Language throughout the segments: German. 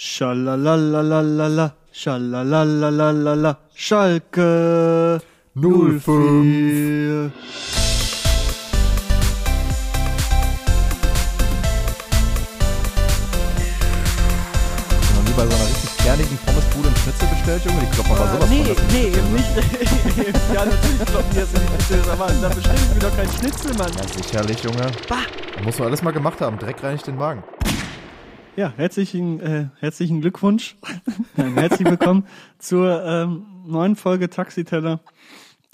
Schalalalalala, schalalalalala, Schalke 05. 04. Noch nie bei so einer richtig kernigen Pommesbude einen Schnitzel bestellt, Junge? Die kloppen aber sowas nee, von. nee, ne? nicht. ja, natürlich kloppen die jetzt in die Schnitzel, aber da bestelle ich mir doch keinen Schnitzel, Mann. Ja, sicherlich, Junge. Bah. Muss man alles mal gemacht haben. Dreck reinigt den Magen. Ja, herzlichen, äh, herzlichen Glückwunsch. Nein, herzlich willkommen zur ähm, neuen Folge Taxiteller.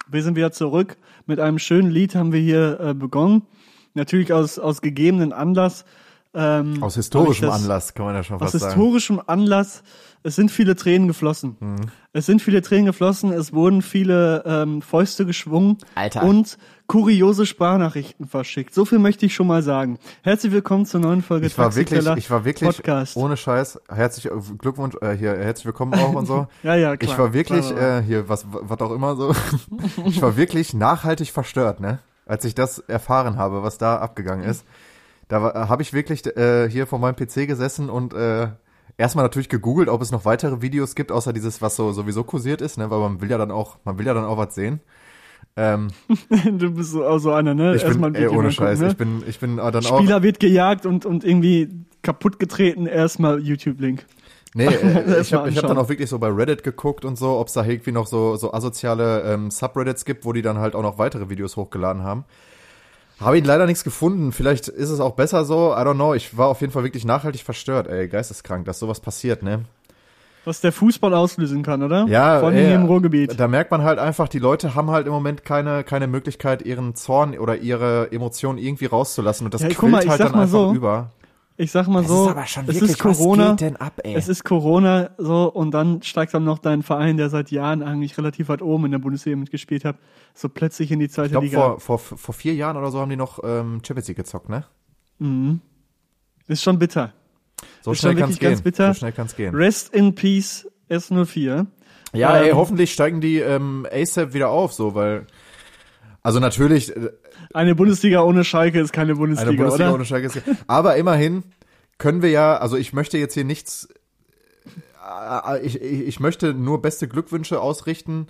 Wir sind wieder zurück. Mit einem schönen Lied haben wir hier äh, begonnen. Natürlich aus, aus gegebenen Anlass. Ähm, Aus historischem das- Anlass, kann man ja schon Aus fast sagen. historischem Anlass. Es sind viele Tränen geflossen. Mhm. Es sind viele Tränen geflossen. Es wurden viele ähm, Fäuste geschwungen. Alter. Und kuriose Sprachnachrichten verschickt. So viel möchte ich schon mal sagen. Herzlich willkommen zur neuen Folge Ich war wirklich, ich war wirklich, Podcast. ohne Scheiß, herzlich Glückwunsch, äh, hier, herzlich willkommen auch und so. Ja, ja, klar. Ich war wirklich, Klar, klar. äh, hier, was, was auch immer so, ich war wirklich nachhaltig verstört, ne? Als ich das erfahren habe, was da abgegangen ist. Da war- habe ich wirklich äh, hier vor meinem PC gesessen und äh, erstmal natürlich gegoogelt, ob es noch weitere Videos gibt, außer dieses, was so sowieso kursiert ist, ne? Weil man will ja dann auch, man will ja dann auch was sehen. Ähm, du bist so, auch so einer, ne? ich bin, Erstmal ein ey, ohne Scheiß, ne? ich bin, ich bin äh, dann auch. Spieler wird gejagt und, und irgendwie kaputt getreten, erstmal YouTube-Link. Nee, äh, ich habe hab dann auch wirklich so bei Reddit geguckt und so, ob es da irgendwie noch so, so asoziale ähm, Subreddits gibt, wo die dann halt auch noch weitere Videos hochgeladen haben. Habe ich leider nichts gefunden. Vielleicht ist es auch besser so. I don't know. Ich war auf jeden Fall wirklich nachhaltig verstört, ey. Geisteskrank, dass sowas passiert, ne? Was der Fußball auslösen kann, oder? Ja, Vor allem ey, hier im Ruhrgebiet. Da merkt man halt einfach, die Leute haben halt im Moment keine, keine Möglichkeit, ihren Zorn oder ihre Emotionen irgendwie rauszulassen. Und das Ja, quillt mal, halt dann einfach so, über. Ich sag mal Das so, ist aber schon es wirklich, ist Corona, was geht denn ab, ey? es ist Corona, so, und dann steigt dann noch dein Verein, der seit Jahren eigentlich relativ weit oben in der Bundesliga mitgespielt hat, so plötzlich in die zweite ich glaube, Liga. vor, vor, vor vier Jahren oder so haben die noch ähm, Champions League gezockt, ne? Ist schon bitter. So Ist schnell wirklich ganz gehen. bitter. So schnell kann's gehen. Rest in Peace S04. Ja, Ähm, ey, hoffentlich steigen die ähm, ASAP wieder auf, so, weil. Also natürlich, äh, Eine Bundesliga ohne Schalke ist keine Bundesliga, eine Bundesliga oder? ohne Schalke ist. Aber immerhin können wir ja, also ich möchte jetzt hier nichts. äh, Ich, ich, ich möchte nur beste Glückwünsche ausrichten.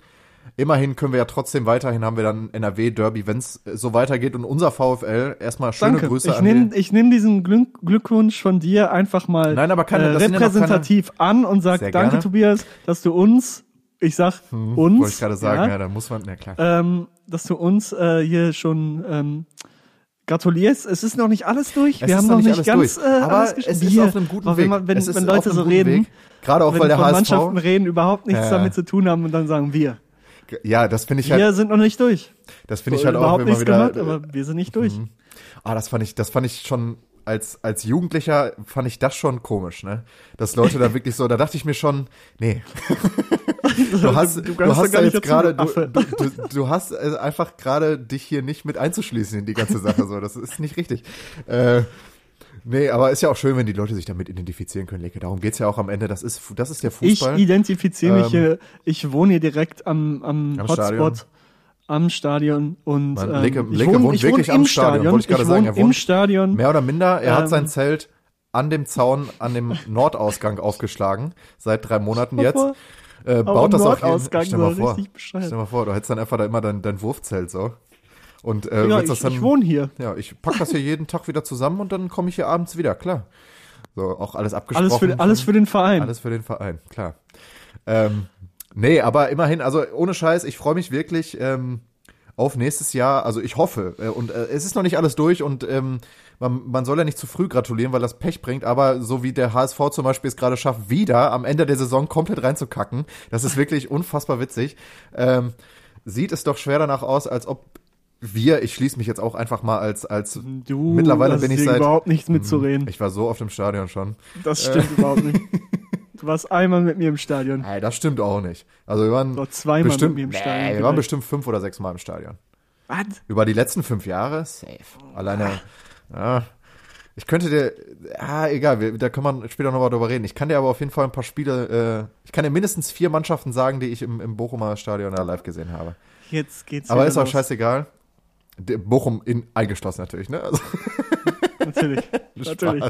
Immerhin können wir ja trotzdem weiterhin haben wir dann NRW-Derby, wenn es so weitergeht. Und unser VfL, erstmal schöne Danke. Grüße ich an nehme die. ich nehm diesen Glück, Glückwunsch von dir einfach mal Nein, aber keine- äh, ja repräsentativ an und sag danke. Tobias, dass du uns, ich sag uns, Wollte ich gerade sagen, ja, ja, da muss man, na klar. ähm, dass du uns äh, hier schon ähm, gratulierst. Es ist noch nicht alles durch. Es Wir ist haben noch nicht nicht alles ganz durch. äh, Aber alles es gespielt. ist Wir- auf einem guten Weg. Wenn, wenn, Es ist wenn Leute so reden, Weg. Gerade auch, wenn weil der von HSV. Mannschaften reden, überhaupt nichts Ja. damit zu tun haben und dann sagen wir. Ja, das finde ich Wir halt, sind noch nicht durch. das finde ich halt auch überhaupt immer nichts wieder. gemacht, aber wir sind nicht durch. Ah, das fand ich, das fand ich schon als als Jugendlicher fand ich das schon komisch, ne? Dass Leute da wirklich so, da dachte ich mir schon, nee. Du hast, du, gehörst hast da jetzt gerade, du du, du, du, du hast äh, einfach gerade dich hier nicht mit einzuschließen in die ganze Sache, so. Das ist nicht richtig. Äh, nee, aber ist ja auch schön, wenn die Leute sich damit identifizieren können, Leke. Darum geht's ja auch am Ende. Das ist, das ist der Ich Fußball. identifiziere mich Ähm, hier, ich wohne hier direkt am, am, Am Hotspot, Stadion. Am Stadion und Man, ähm, Leke, ich Leke wohne, wohnt ich wirklich im am Stadion, wollte ich gerade sagen. wohne Er im wohnt Stadion. Mehr oder minder. Er Ähm, hat sein Zelt an dem Zaun, an dem Nordausgang aufgeschlagen. Seit drei Monaten jetzt. Äh, baut das auch hin. Stell mal vor. Stell mal vor, du hättest dann einfach da immer dein, dein Wurfzelt so. Und äh, Ja, willst das ich, dann, ich wohne hier. ja, ich pack das hier jeden Tag wieder zusammen und dann komme ich hier abends wieder, klar. So, auch alles abgesprochen. Alles für, alles für den Verein. Alles für den Verein, klar. Ähm, nee, aber immerhin, also ohne Scheiß, ich freue mich wirklich ähm, auf nächstes Jahr. Also ich hoffe, äh, und äh, es ist noch nicht alles durch und ähm, man, man soll ja nicht zu früh gratulieren, weil das Pech bringt, aber so wie der HSV zum Beispiel es gerade schafft, wieder am Ende der Saison komplett reinzukacken, das ist wirklich unfassbar witzig, ähm, sieht es doch schwer danach aus, als ob wir, ich schließe mich jetzt auch einfach mal als, als Du, mittlerweile bin ich seit, überhaupt nichts mitzureden. ich war so oft im Stadion schon. Das stimmt überhaupt nicht. Du warst einmal mit mir im Stadion. Ey, das stimmt auch nicht. Also wir waren Oder zweimal bestimmt, mit mir im nee, Stadion. wir waren bestimmt fünf oder sechs Mal im Stadion. Was? Über die letzten fünf Jahre, safe. Alleine, ja, ich könnte dir, ah, egal, wir, da kann man später noch mal drüber reden. Ich kann dir aber auf jeden Fall ein paar Spiele, äh, ich kann dir mindestens vier Mannschaften sagen, die ich im, im Bochumer Stadion da live gesehen habe. Jetzt geht's Aber ist auch los. scheißegal. Der Bochum in, eingeschlossen natürlich, ne? Also, Natürlich. Natürlich.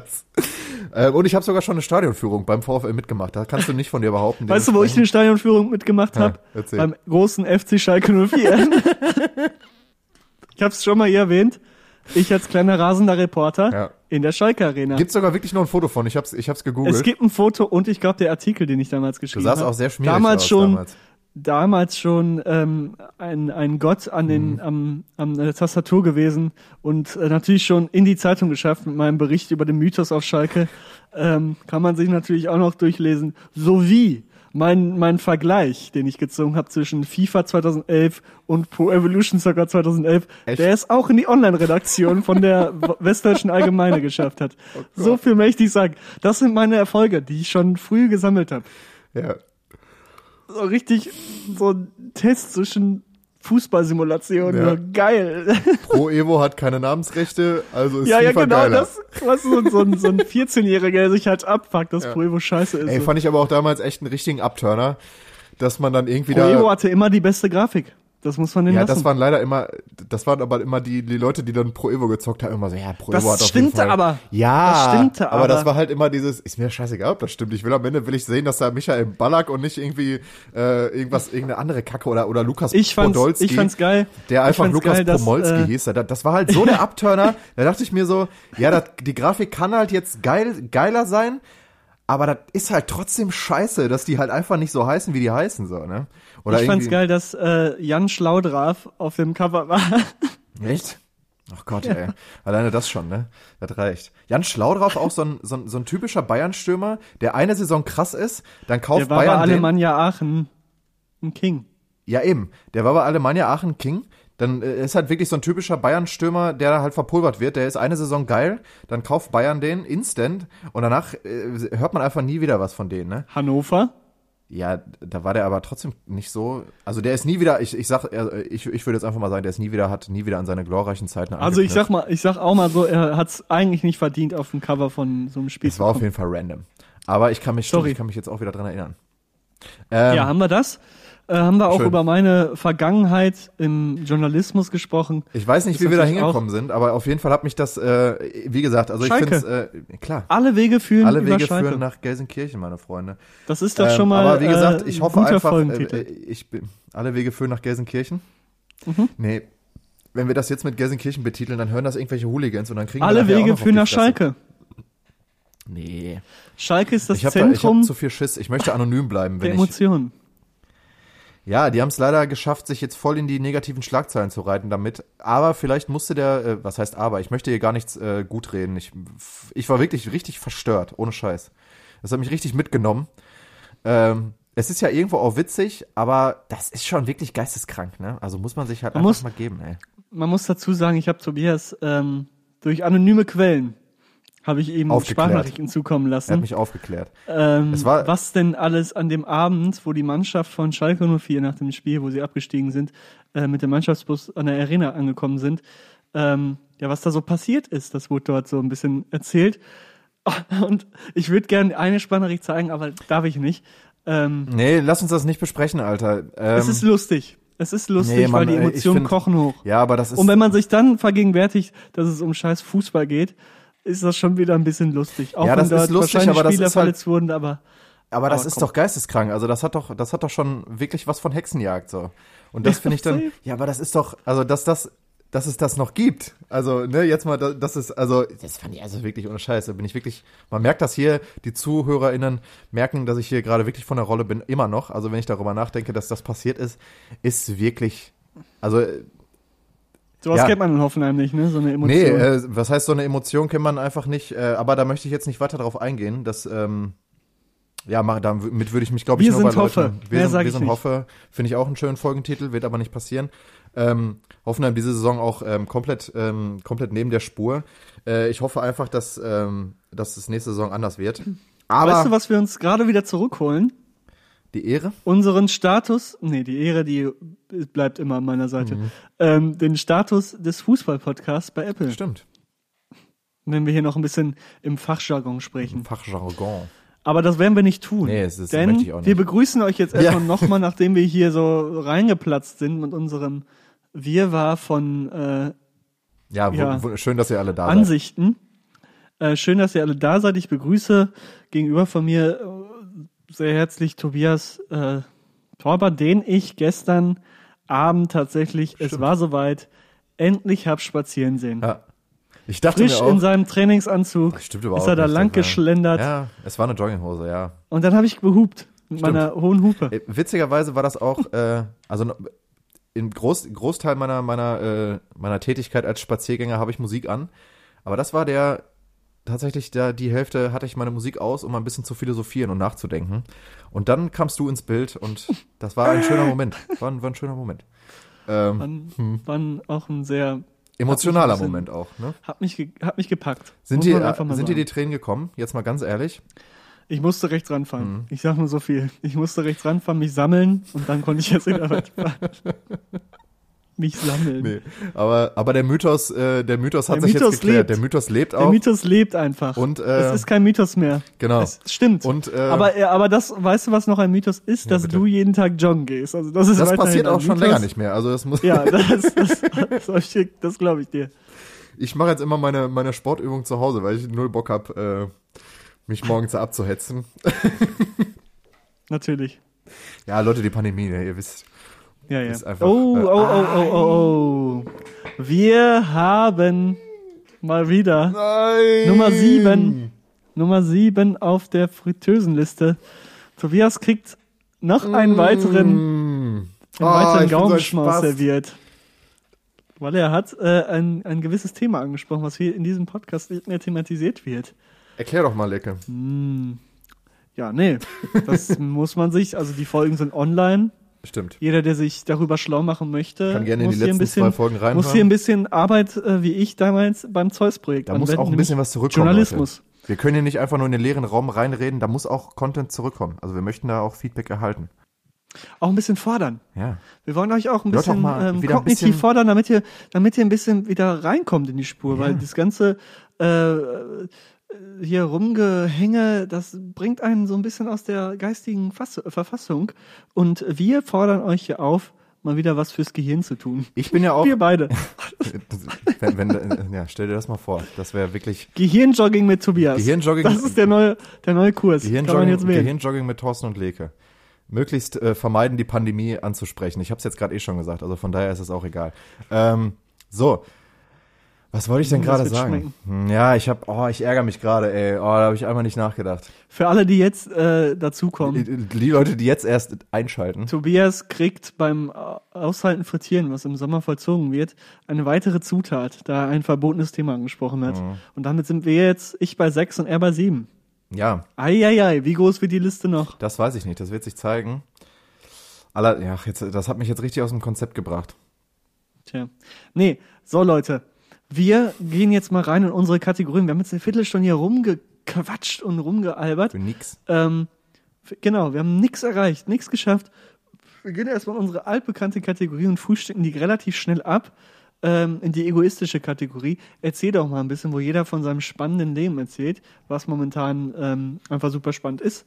Äh, und ich habe sogar schon eine Stadionführung beim VfL mitgemacht. Da kannst du nicht von dir behaupten. Weißt du, wo ich eine Stadionführung mitgemacht Ja, habe? erzähl. Beim großen FC Schalke 04. ich habe es schon mal hier erwähnt. Ich als kleiner rasender Reporter Ja. in der Schalke Arena. Gibt's sogar wirklich noch ein Foto von. Ich hab's, ich hab's gegoogelt. es gibt ein Foto und ich glaube der Artikel, den ich damals du geschrieben sahst habe. auch sehr schmierig damals aus schon, damals. Damals schon ähm, ein, ein Gott an den, Mhm. am, am der Tastatur gewesen und äh, natürlich schon in die Zeitung geschafft mit meinem Bericht über den Mythos auf Schalke. Ähm, kann man sich natürlich auch noch durchlesen. Sowie mein, mein Vergleich, den ich gezogen habe zwischen FIFA 2011 und Pro Evolution Soccer 2011, Echt? der es auch in die Online-Redaktion von der Westdeutschen Allgemeine geschafft hat. Oh so viel möchte ich sagen. Das sind meine Erfolge, die ich schon früh gesammelt habe Ja. So richtig so ein Test zwischen Fußballsimulationen. Ja. Ja. Geil. Pro Evo hat keine Namensrechte, also ist ja, ja, FIFA genau geiler. das, was so, so, ein- so ein 14-Jähriger, der sich halt abfuckt, dass Pro Evo scheiße ist. Ey, fand ich aber auch damals echt einen richtigen Upturner, dass man dann irgendwie Pro da. Evo hatte immer die beste Grafik. Das muss man denen ja, lassen. das waren leider immer, das waren aber immer die, die Leute, die dann Pro Evo gezockt haben, immer so, ja, Pro Das Evo hat auf jeden stimmte Fall. aber. Ja, Das stimmte aber. das aber. war halt immer dieses, ist mir scheißegal, ob das stimmt. Ich will am Ende will ich sehen, dass da Michael Ballack und nicht irgendwie äh, irgendwas, irgendeine andere Kacke oder, oder Lukas ich fand's, Podolski. ich fand's geil. Der einfach Lukas geil, dass, Pomolski äh, hieß. Das, das war halt so der Abturner. da dachte ich mir so, ja, das, die Grafik kann halt jetzt geil, geiler sein, aber das ist halt trotzdem scheiße, dass die halt einfach nicht so heißen, wie die heißen, so, ne? Oder Ich fand's geil, dass äh, Jan Schlaudraff auf dem Cover war. Echt? Ach Gott, ey. Alleine das schon, ne? Das reicht. Jan Schlaudraff auch so ein, so ein, so ein typischer Bayern-Stürmer, der eine Saison krass ist, dann kauft Der war Bayern bei. Alemannia Aachen ein King. Ja, eben. Der war bei Alemannia Aachen King. Dann äh, ist halt wirklich so ein typischer Bayern-Stürmer, der da halt verpulvert wird. Der ist eine Saison geil, dann kauft Bayern den instant und danach äh, hört man einfach nie wieder was von denen, ne? Hannover. Ja, da war der aber trotzdem nicht so. Also der ist nie wieder, ich, ich sag, äh, ich, ich würde jetzt einfach mal sagen, der ist nie wieder, hat nie wieder an seine glorreichen Zeiten Also ich sag mal, ich sag auch mal so, er hat's eigentlich nicht verdient, auf dem Cover von so einem Spiel Es war auf jeden Fall random. Aber ich kann mich, Sorry. ich kann mich jetzt auch wieder dran erinnern. Ähm, Ja, haben wir das? Äh, haben wir auch schön. über meine Vergangenheit im Journalismus gesprochen. ich weiß nicht, ist wie wir da hingekommen sind, aber auf jeden Fall hat mich das, äh, wie gesagt, also Schalke. ich finde es, äh, klar, Alle Wege führen alle Wege Schalke. führen nach Gelsenkirchen, meine Freunde. Das ist doch Ähm, schon mal aber wie gesagt, äh, ich hoffe einfach, äh, äh, ich bin, alle Wege führen nach Gelsenkirchen. Mhm. Nee, wenn wir das jetzt mit Gelsenkirchen betiteln, dann hören das irgendwelche Hooligans und dann kriegen wir Alle nachher auch Wege führen nach. Schalke. Nee. Schalke ist das Ich habe hab Zentrum zu viel Schiss. Ich möchte anonym bleiben, der wenn ich, Emotionen. Ja, die haben es leider geschafft, sich jetzt voll in die negativen Schlagzeilen zu reiten damit. Aber vielleicht musste der, äh, was heißt aber, ich möchte hier gar nichts äh, gut reden. Ich, ich war wirklich richtig verstört, ohne Scheiß. Das hat mich richtig mitgenommen. Ähm, es ist ja irgendwo auch witzig, aber das ist schon wirklich geisteskrank, ne? Also muss man sich halt Man einfach muss- mal geben, ey. Man muss dazu sagen, ich habe Tobias ähm, durch anonyme Quellen habe ich Aufgeklärt. Sprachnachrichten zukommen Er hat lassen. mich aufgeklärt. Ähm, Es war- was denn alles an dem Abend, wo die Mannschaft von Schalke 04 nach dem Spiel, wo sie abgestiegen sind, äh, mit dem Mannschaftsbus an der Arena angekommen sind, ähm, ja, was da so passiert ist, das wurde dort so ein bisschen erzählt. Und ich würde gerne eine Sprachnachricht zeigen, aber darf ich nicht. Ähm, Nee, lass uns das nicht besprechen, Alter. Ähm, es ist lustig. Es ist lustig, nee, Mann, weil die Emotionen find- kochen hoch. ja, aber das ist. Und wenn man sich dann vergegenwärtigt, dass es um scheiß Fußball geht, ist das schon wieder ein bisschen lustig. Auch Ja, wenn das ist dort lustig, aber das ist halt- wurden, aber Aber das Aber ist komm. doch geisteskrank. Also das hat doch, das hat doch schon wirklich was von Hexenjagd so. Und das finde ich dann, ja, aber das ist doch, also dass das, dass es das noch gibt. Also ne, jetzt mal, da- das ist, also das fand ich also wirklich ohne Scheiß. Da bin ich wirklich. Man merkt das hier. Die ZuhörerInnen merken, dass ich hier gerade wirklich von der Rolle bin. Immer noch. Also wenn ich darüber nachdenke, dass das passiert ist, ist wirklich. Also sowas Ja. kennt man in Hoffenheim nicht, ne? So eine Emotion. Nee, äh, was heißt so eine Emotion kennt man einfach nicht, äh, aber da möchte ich jetzt nicht weiter drauf eingehen, dass ähm, ja, mach, damit würde ich mich glaube ich Wir nur bei Hoffe. Leuten, wir Mehr sind, wir sind nicht. Hoffe, finde ich auch einen schönen Folgentitel, wird aber nicht passieren. Ähm, Hoffenheim diese Saison auch ähm, komplett ähm, komplett neben der Spur. Äh, ich hoffe einfach, dass ähm, dass es nächste Saison anders wird. Aber weißt du, was wir uns gerade wieder zurückholen? Die Ehre? Unseren Status, nee, die Ehre, die bleibt immer an meiner Seite. Mhm. Ähm, den Status des Fußball-Podcasts bei Apple. Stimmt. Wenn wir hier noch ein bisschen im Fachjargon sprechen. Fachjargon. Aber das werden wir nicht tun. Nee, es ist- denn möchte ich auch nicht. wir begrüßen euch jetzt Ja. erstmal nochmal, nachdem wir hier so reingeplatzt sind mit unserem Wirrwarr von äh, Ja, Ja. Schön, dass ihr alle da seid. Ansichten. Äh, schön, dass ihr alle da seid. Ich begrüße gegenüber von mir sehr herzlich Tobias äh, Torber, den ich gestern Abend tatsächlich, es war soweit, endlich hab spazieren sehen. Ja. Ich dachte Frisch mir auch, in seinem Trainingsanzug stimmt überhaupt ist er da nicht, lang geschlendert Ja, es war eine Jogginghose, ja. und dann habe ich gehupt mit Stimmt. meiner hohen Hupe. Äh, Witzigerweise war das auch, äh, also im Groß, Großteil meiner, meiner, äh, meiner Tätigkeit als Spaziergänger habe ich Musik an. Aber das war der, tatsächlich der, die Hälfte hatte ich meine Musik aus, um ein bisschen zu philosophieren und nachzudenken. Und dann kamst du ins Bild und das war ein schöner Moment. War ein, war ein schöner Moment. Ähm, Wann, wann auch ein sehr emotionaler ein Moment auch, ne? hat mich hat mich gepackt. Sind dir, äh, sind dir die Tränen gekommen? Jetzt mal ganz ehrlich. Ich musste rechts ranfahren. Mhm. Ich sag nur so viel. Ich musste rechts ranfahren, mich sammeln und dann konnte ich jetzt wieder weiterfahren. Mich sammeln. Nee. Aber, aber der Mythos, äh, der Mythos hat Der sich Mythos jetzt geklärt. lebt. Der Mythos lebt Der auch. Mythos lebt einfach. Und, äh, es ist kein Mythos mehr. genau. Es stimmt. Und, äh, aber, äh, aber das, weißt du, was noch ein Mythos ist? dass bitte. du jeden Tag joggen gehst. Also das ist das passiert auch schon Mythos. länger nicht mehr. Also das muss. Ja, das, das, das, das, das glaube ich dir. Ich mache jetzt immer meine, meine Sportübung zu Hause, weil ich null Bock hab, äh, mich morgens abzuhetzen. Natürlich. Ja, Leute, die Pandemie, ne, ihr wisst. Ja, ja. Einfach, oh, äh, oh, oh, oh, oh, oh. Wir haben mal wieder Nein! Nummer sieben. Nummer sieben auf der Fritteusenliste. Tobias kriegt noch einen weiteren, Mm. einen weiteren ein Gaumenschmaus serviert. Weil er hat äh, ein, ein gewisses Thema angesprochen, was hier in diesem Podcast nicht mehr thematisiert wird. Erklär doch mal, Lecke. Ja, nee, das muss man sich, also die Folgen sind online. Stimmt. Jeder, der sich darüber schlau machen möchte, Kann gerne in muss die hier ein letzten bisschen, zwei Folgen reinhören. muss hier ein bisschen Arbeit, äh, wie ich damals beim Zeus-Projekt Da muss anwenden, auch ein bisschen was zurückkommen. Journalismus. Leute. Wir können hier nicht einfach nur in den leeren Raum reinreden, da muss auch Content zurückkommen. Also wir möchten da auch Feedback erhalten. Auch ein bisschen fordern. Ja. Wir wollen euch auch ein bisschen mal ähm, wieder ein kognitiv bisschen- fordern, damit ihr, damit ihr ein bisschen wieder reinkommt in die Spur, Ja. weil das ganze äh, hier rumgehänge, das bringt einen so ein bisschen aus der geistigen Fass Verfassung. Und wir fordern euch hier auf, mal wieder was fürs Gehirn zu tun. Ich bin ja auch. Wir beide. wenn, wenn, äh, ja, stell dir das mal vor. Das wäre wirklich Gehirnjogging mit Tobias. Gehirnjogging- Das ist der neue, der neue Kurs. Gehirnjogging. Gehirnjogging mit Thorsten und Leke. Möglichst äh, vermeiden, die Pandemie anzusprechen. Ich habe es jetzt gerade eh schon gesagt, also von daher ist es auch egal. Ähm, so, was wollte ich denn gerade sagen? Hm, Ja, ich habe, oh, ich ärgere mich gerade, ey. Oh, da habe ich einmal nicht nachgedacht. Für alle, die jetzt äh, dazukommen. Die, die Leute, die jetzt erst einschalten. Tobias kriegt beim äh, Aushalten Frittieren, was im Sommer vollzogen wird, eine weitere Zutat, da er ein verbotenes Thema angesprochen hat. Mhm. Und damit sind wir jetzt, ich bei sechs und er bei sieben. Ja, Eieiei, wie groß wird die Liste noch? das weiß ich nicht. Das wird sich zeigen. Aller, ja, jetzt, das hat mich jetzt richtig aus dem Konzept gebracht. Tja. Nee, so Leute, wir gehen jetzt mal rein in unsere Kategorien. Wir haben jetzt eine Viertelstunde hier rumgequatscht und rumgealbert. Für nix. Ähm, genau, wir haben nichts erreicht, nichts geschafft. Wir gehen erstmal in unsere altbekannte Kategorie und frühstücken die relativ schnell ab ähm, in die egoistische Kategorie. Erzähl doch mal ein bisschen, wo jeder von seinem spannenden Leben erzählt, was momentan ähm, einfach super spannend ist.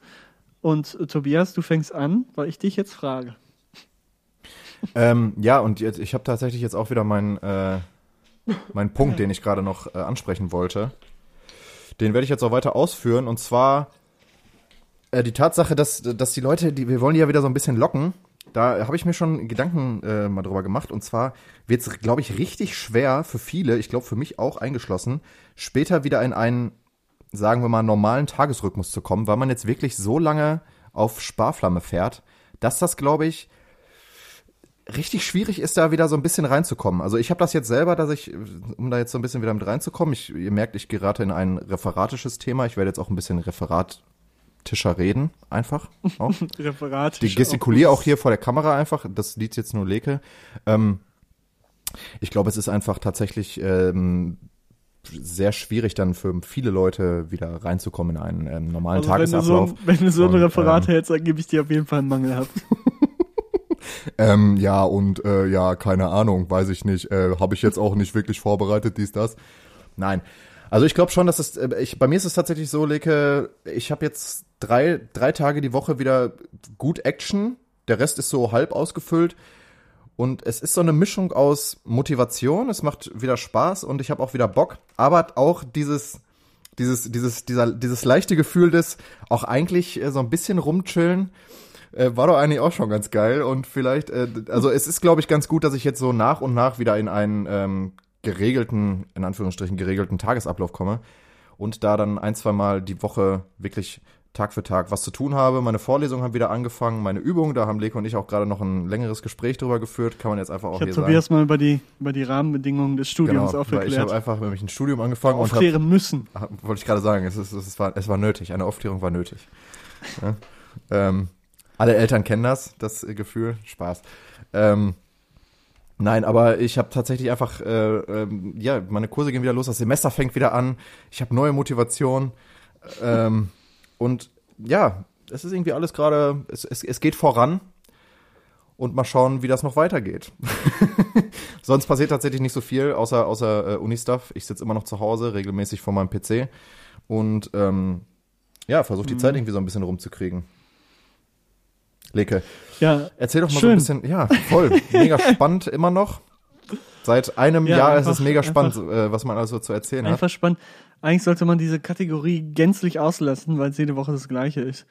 Und äh, Tobias, du fängst an, weil ich dich jetzt frage. Ähm, ja, und jetzt, ich habe tatsächlich jetzt auch wieder meinen äh, meinen Punkt, den ich gerade noch äh, ansprechen wollte. Den werde ich jetzt auch weiter ausführen. Und zwar äh, die Tatsache, dass, dass die Leute, die, wir wollen die ja wieder so ein bisschen locken. Da habe ich mir schon Gedanken äh, mal drüber gemacht. Und zwar wird es, glaube ich, richtig schwer für viele, ich glaube für mich auch eingeschlossen, später wieder in einen, sagen wir mal, normalen Tagesrhythmus zu kommen, weil man jetzt wirklich so lange auf Sparflamme fährt, dass das, glaube ich, richtig schwierig ist, da wieder so ein bisschen reinzukommen. Also ich habe das jetzt selber, dass ich, um da jetzt so ein bisschen wieder mit reinzukommen, ich, ihr merkt, ich gerate in ein referatisches Thema. Ich werde jetzt auch ein bisschen referatischer reden, einfach. Auch. Referat. Ich gestikuliere auch hier vor der Kamera einfach. Das liegt jetzt nur Leke. Ähm, ich glaube, es ist einfach tatsächlich ähm, sehr schwierig, dann für viele Leute wieder reinzukommen in einen ähm, normalen Also wenn, du so, Tagesablauf. ein- wenn du so ein Und, Referat ähm, hältst, dann gebe ich dir auf jeden Fall einen Mangel ab. Ähm, ja, und äh, ja, keine Ahnung, weiß ich nicht. Äh, Habe ich jetzt auch nicht wirklich vorbereitet, dies, das. Nein. Also ich glaube schon, dass es, äh, ich, bei mir ist es tatsächlich so, Leke, ich habe jetzt drei, drei Tage die Woche wieder gut Action. Der Rest ist so halb ausgefüllt. Und es ist so eine Mischung aus Motivation, es macht wieder Spaß und ich habe auch wieder Bock, aber auch dieses dieses, dieses, dieser, dieses leichte Gefühl des auch eigentlich äh, so ein bisschen rumchillen, äh, war doch eigentlich auch schon ganz geil. Und vielleicht, äh, also es ist, glaube ich, ganz gut, dass ich jetzt so nach und nach wieder in einen ähm, geregelten, in Anführungsstrichen geregelten Tagesablauf komme und da dann ein, zwei Mal die Woche wirklich Tag für Tag was zu tun habe. Meine Vorlesungen haben wieder angefangen, meine Übungen, da haben Leko und ich auch gerade noch ein längeres Gespräch drüber geführt, kann man jetzt einfach auch Ich hier sagen. Tobias mal über die, über die Rahmenbedingungen des Studiums Genau, weil ich habe aufgeklärt. einfach nämlich ein Studium angefangen und habe Aufklären müssen. hab- wollte ich gerade sagen, es, ist, es, war, es war nötig, eine Aufklärung war nötig. Ja? Ähm, alle Eltern kennen das, das äh, Gefühl, Spaß. Ähm, nein, aber ich habe tatsächlich einfach, äh, ähm, ja, meine Kurse gehen wieder los, das Semester fängt wieder an, ich habe neue Motivation ähm, und ja, es ist irgendwie alles gerade, es, es, es geht voran und mal schauen, wie das noch weitergeht. Sonst passiert tatsächlich nicht so viel, außer, außer äh, Uni-Stuff. Ich sitze immer noch zu Hause, regelmäßig vor meinem PC und ähm, ja, versuche die Zeit irgendwie so ein bisschen rumzukriegen. Leke, Ja, erzähl doch mal Schön. so ein bisschen, ja, voll, mega spannend immer noch. Seit einem Ja, Jahr ist es einfach- mega spannend, einfach- äh, was man also zu erzählen hat. einfach spannend. Eigentlich sollte man diese Kategorie gänzlich auslassen, weil es jede Woche das gleiche ist.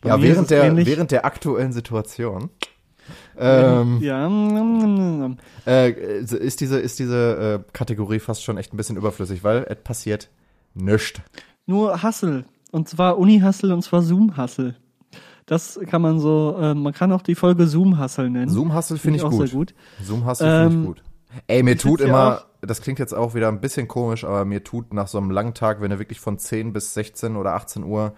Bei Ja, ist während es der, ähnlich. während der aktuellen Situation. Ähm, ja, mm, mm. äh, ist diese, ist diese äh, Kategorie fast schon echt ein bisschen überflüssig, weil es passiert nichts. nur Hustle. Und zwar Uni-Hustle und zwar Zoom-Hustle. Das kann man so, äh, man kann auch die Folge Zoom-Hustle nennen. Zoom-Hustle finde ich auch gut. sehr gut. Zoom-Hustle finde Ähm, ich gut. Ey, mir tut immer, auch- das klingt jetzt auch wieder ein bisschen komisch, aber mir tut nach so einem langen Tag, wenn du wirklich von 10 bis 16 oder 18 Uhr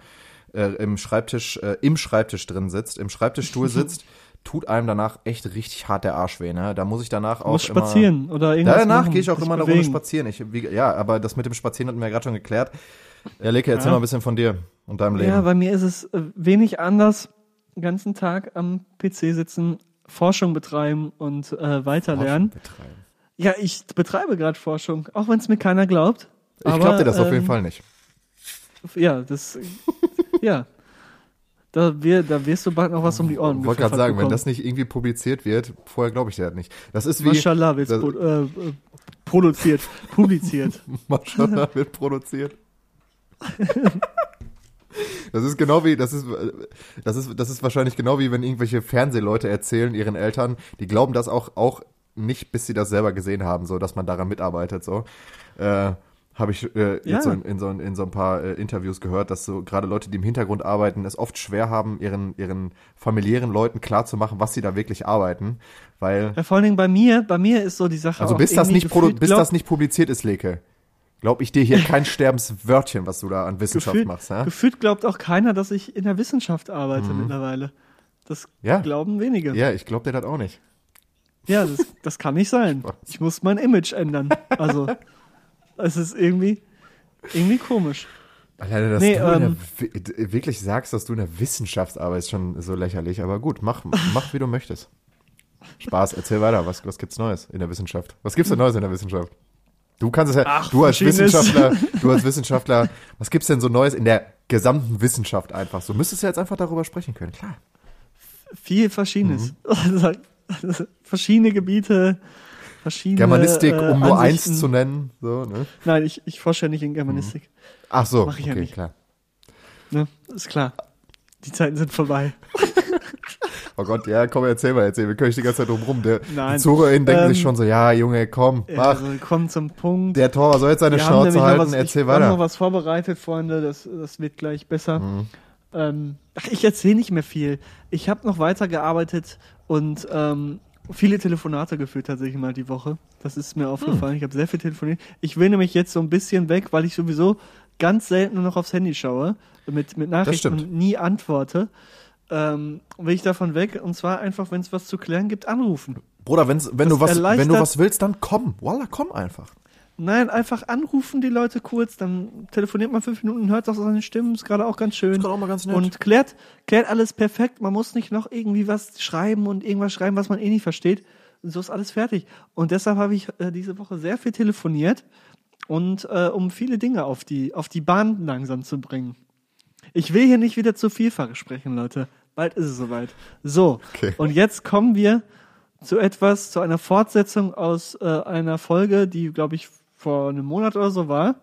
äh, im Schreibtisch, äh, im Schreibtisch drin sitzt, im Schreibtischstuhl sitzt, tut einem danach echt richtig hart der Arsch weh, ne? Da muss ich danach auch Muss immer, spazieren oder Ja, irgendwas danach gehe ich auch immer eine Runde spazieren. Ich, wie, ja, aber das mit dem Spazieren hatten wir ja gerade schon geklärt. Ja, Leke, erzähl Ja. mal ein bisschen von dir und deinem Leben. Ja, bei mir ist es äh, wenig anders. Den ganzen Tag am PC sitzen, Forschung betreiben und äh, weiterlernen. Betreiben. Ja, ich betreibe gerade Forschung, auch wenn es mir keiner glaubt. Ich glaube dir das auf ähm, jeden Fall nicht. Ja, das, ja. Da, wir, da wirst du bald noch was um die Ohren Ich wollte gerade sagen, wenn bekommen. das nicht irgendwie publiziert wird, vorher glaube ich dir das nicht. Das ist wie, Mashallah wird's das- pro, äh, äh, produziert, publiziert. Maschallah wird produziert. Das ist genau wie, das ist, das ist, das ist wahrscheinlich genau wie wenn irgendwelche Fernsehleute erzählen ihren Eltern, die glauben das auch, auch nicht, bis sie das selber gesehen haben, so, dass man daran mitarbeitet, so. Äh, habe ich äh, jetzt Ja. so in, in, so, in so ein paar äh, Interviews gehört, dass so gerade Leute, die im Hintergrund arbeiten, es oft schwer haben, ihren, ihren familiären Leuten klarzumachen, was sie da wirklich arbeiten, weil Ja, vor allen Dingen bei mir, bei mir ist so die Sache. also bis das nicht bis glaub- das nicht publiziert ist, Leke, glaub ich dir hier kein Sterbenswörtchen, was du da an Wissenschaft gefühlt, machst. Ja? gefühlt glaubt auch keiner, dass ich in der Wissenschaft arbeite mittlerweile. Das Mhm. Ja. glauben wenige. ja, ich glaube dir das auch nicht. Ja, das, das kann nicht sein. Ich muss mein Image ändern. Also, es ist irgendwie, irgendwie komisch. Alleine, dass Nee, du ähm, der, wi- wirklich sagst, dass du in der Wissenschaft arbeitest, schon so lächerlich. Aber gut, mach, mach wie du möchtest. Spaß, erzähl weiter. Was, was gibt's Neues in der Wissenschaft? Was gibt's denn Neues in der Wissenschaft? Du kannst es ja, Ach, du als. Wissenschaftler, du als Wissenschaftler, was gibt's denn so Neues in der gesamten Wissenschaft einfach? So müsstest du jetzt einfach darüber sprechen können, klar. Viel Verschiedenes. Mhm. Verschiedene Gebiete, verschiedene. Germanistik, äh, um nur Ansichten. eins zu nennen, so, ne? Nein, ich, ich forsche ja nicht in Germanistik. Ach so, Mach ich ja okay, nicht. klar. Ne? Ist klar. Die Zeiten sind vorbei. Oh Gott, ja, komm, erzähl mal, erzähl. Wir können die ganze Zeit drum rum. Der, Nein. Die ZuhörerInnen denken Ähm, sich schon so, ja, Junge, komm, mach. also, kommen zum Punkt. Der Torwart soll jetzt seine wir Schnauze noch halten, was, erzähl ich, Wir haben noch weiter. was vorbereitet, Freunde. Das, das wird gleich besser. Mhm. Ähm, ach, ich erzähle nicht mehr viel. Ich habe noch weitergearbeitet und ähm, viele Telefonate geführt tatsächlich mal die Woche. Das ist mir aufgefallen. Ich habe sehr viel telefoniert. Ich will nämlich jetzt so ein bisschen weg, weil ich sowieso ganz selten nur noch aufs Handy schaue, mit, mit Nachrichten und nie antworte. Ähm, will ich davon weg und zwar einfach, wenn es was zu klären gibt, anrufen. Bruder, wenn's, wenn, Das du was, wenn du was willst, dann komm. Wallah, komm einfach. Nein, einfach anrufen die Leute kurz, dann telefoniert man fünf Minuten, hört auch seine Stimmen, ist gerade auch ganz schön. auch mal ganz nett. Und klärt, klärt alles perfekt. Man muss nicht noch irgendwie was schreiben und irgendwas schreiben, was man eh nicht versteht. Und so ist alles fertig. Und deshalb habe ich äh, diese Woche sehr viel telefoniert und äh, um viele Dinge auf die, auf die Bahn langsam zu bringen. Ich will hier nicht wieder zu viel versprechen, Leute. Bald ist es soweit. So, Okay. und jetzt kommen wir zu etwas, zu einer Fortsetzung aus äh, einer Folge, die, glaube ich, vor einem Monat oder so war.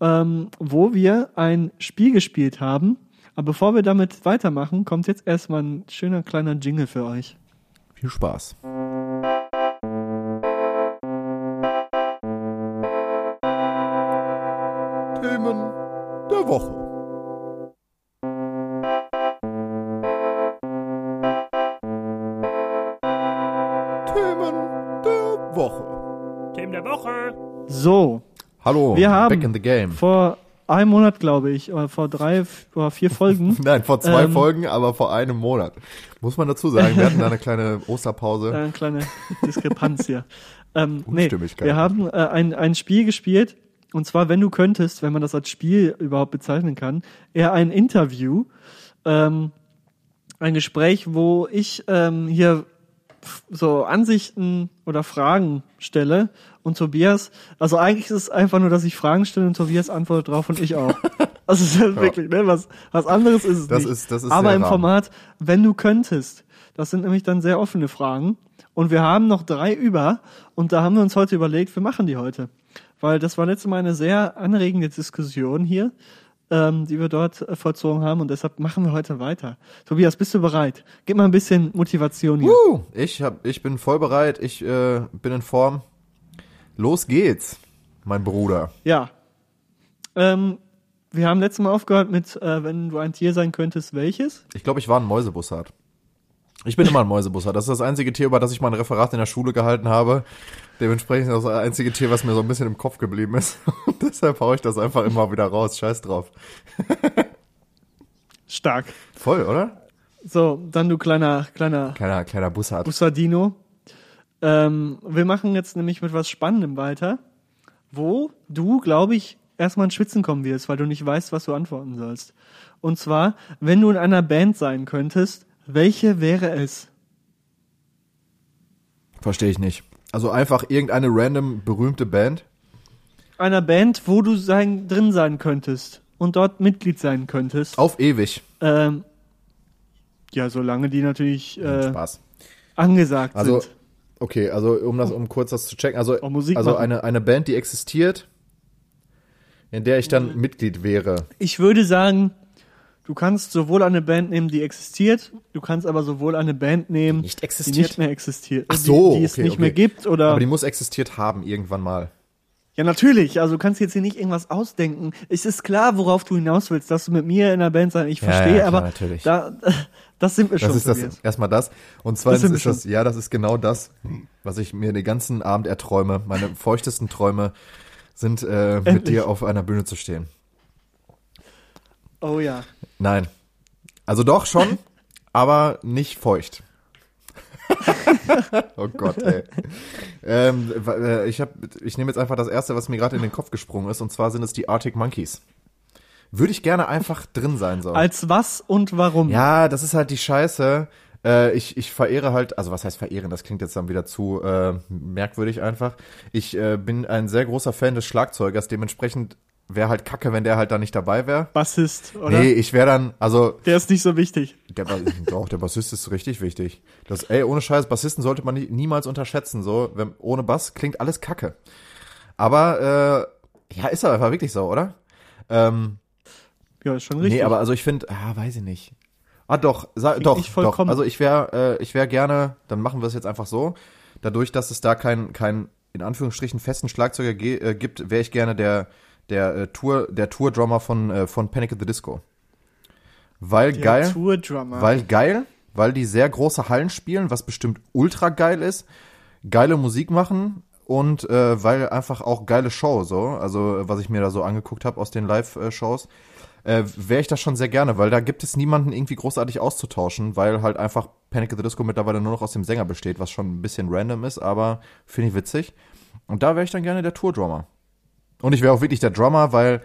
ähm, wo wir ein Spiel gespielt haben. Aber bevor wir damit weitermachen, kommt jetzt erstmal ein schöner kleiner Jingle für euch. Viel Spaß. Themen der Woche. So, Hallo, Wir haben- back in the game. vor einem Monat, glaube ich, oder vor drei oder vier Folgen, Nein, vor zwei Ähm, Folgen, aber vor einem Monat. Muss man dazu sagen, wir hatten da eine kleine Osterpause. eine kleine Diskrepanz hier. Ähm, nee, wir haben äh, ein, ein Spiel gespielt, und zwar, wenn du könntest, wenn man das als Spiel überhaupt bezeichnen kann, eher ein Interview, ähm, ein Gespräch, wo ich ähm, hier so Ansichten oder Fragen stelle und Tobias, also eigentlich ist es einfach nur, dass ich Fragen stelle und Tobias antwortet drauf und ich auch. Also ist halt wirklich, ne, was, was anderes ist es Das nicht. ist- das ist Aber im rar. Format, wenn du könntest. Das sind nämlich dann sehr offene Fragen. Und wir haben noch drei über und da haben wir uns heute überlegt, wir machen die heute. Weil das war letztes Mal eine sehr anregende Diskussion hier, ähm, die wir dort äh, vollzogen haben und deshalb machen wir heute weiter. Tobias, bist du bereit? Gib mal ein bisschen Motivation hier. Uh, ich, hab, ich bin voll bereit, ich äh, bin in Form. Los geht's, mein Bruder. Ja. Ähm, wir haben letztes Mal aufgehört mit, äh, wenn du ein Tier sein könntest, welches? Ich glaube, ich war ein Mäusebussard. Ich bin immer ein Mäusebussard. Das ist das einzige Tier, über das ich mein Referat in der Schule gehalten habe. Dementsprechend ist das einzige Tier, was mir so ein bisschen im Kopf geblieben ist. Und deshalb hau ich das einfach immer wieder raus. Scheiß drauf. Stark. Voll, oder? So, dann du kleiner, kleiner Kleiner, kleiner Bussard. Bussadino. Ähm, wir machen jetzt nämlich mit was Spannendem weiter, wo du, glaube ich, erstmal ins Schwitzen kommen wirst, weil du nicht weißt, was du antworten sollst. Und zwar, wenn du in einer Band sein könntest, welche wäre es? Verstehe ich nicht. Also einfach irgendeine random berühmte Band. Einer Band, wo du sein, drin sein könntest und dort Mitglied sein könntest. Auf ewig. Ähm, ja, solange die natürlich äh, Spaß. angesagt Also, sind. Okay, also um das, um kurz das zu checken. Also, Musik also machen. eine, eine Band, die existiert, in der ich dann Mitglied wäre. Ich würde sagen, du kannst sowohl eine Band nehmen, die existiert, du kannst aber sowohl eine Band nehmen, nicht die existiert? nicht mehr existiert, Ach äh, so, die, die es okay, nicht okay. mehr gibt oder Aber die muss existiert haben irgendwann mal. Ja natürlich. Also du kannst jetzt hier nicht irgendwas ausdenken. Es ist klar, worauf du hinaus willst, dass du mit mir in einer Band sein. Ich Ja, verstehe, ja, klar, aber natürlich. da das sind wir schon. Das ist das, erstmal das. Und zweitens ist das, ja, das ist genau das, was ich mir den ganzen Abend erträume. Meine feuchtesten Träume sind, äh, mit dir auf einer Bühne zu stehen. Oh ja. Nein. Also doch schon, aber nicht feucht. oh Gott, ey. Ähm, äh, ich hab, ich nehme jetzt einfach das erste, was mir gerade in den Kopf gesprungen ist, und zwar sind es die Arctic Monkeys. Würde ich gerne einfach drin sein so. Als was und warum? Ja, das ist halt die Scheiße. Äh, ich, ich verehre halt, also was heißt verehren, das klingt jetzt dann wieder zu äh, merkwürdig einfach. Ich äh, bin ein sehr großer Fan des Schlagzeugers, dementsprechend wäre halt kacke, wenn der halt da nicht dabei wäre. Bassist, oder? Nee, ich wäre dann, also Der ist nicht so wichtig. der, Ba- doch, der Bassist ist richtig wichtig. Das, ey, ohne Scheiß, Bassisten sollte man nie, niemals unterschätzen. So, wenn, ohne Bass klingt alles kacke. Aber äh, ja, ist aber einfach wirklich so, oder? Ähm, Ja, ist schon richtig. Nee, aber also ich finde, ah, weiß ich nicht. Ah, doch, sa, Klingt doch, doch. Also ich wäre, äh, ich wäre gerne, dann machen wir es jetzt einfach so. Dadurch, dass es da kein, kein in Anführungsstrichen festen Schlagzeuger ge- äh, gibt, wäre ich gerne der, der äh, Tour, der Tour-Drummer von, äh, von Panic at the Disco. Weil der geil, Tour-Drummer. weil geil, weil die sehr große Hallen spielen, was bestimmt ultra geil ist, geile Musik machen und äh, weil einfach auch geile Show so, also was ich mir da so angeguckt habe aus den Live-Shows, äh, wäre ich das schon sehr gerne, weil da gibt es niemanden irgendwie großartig auszutauschen, weil halt einfach Panic at the Disco mittlerweile nur noch aus dem Sänger besteht, was schon ein bisschen random ist, aber finde ich witzig. Und da wäre ich dann gerne der Tour-Drummer. Und ich wäre auch wirklich der Drummer, weil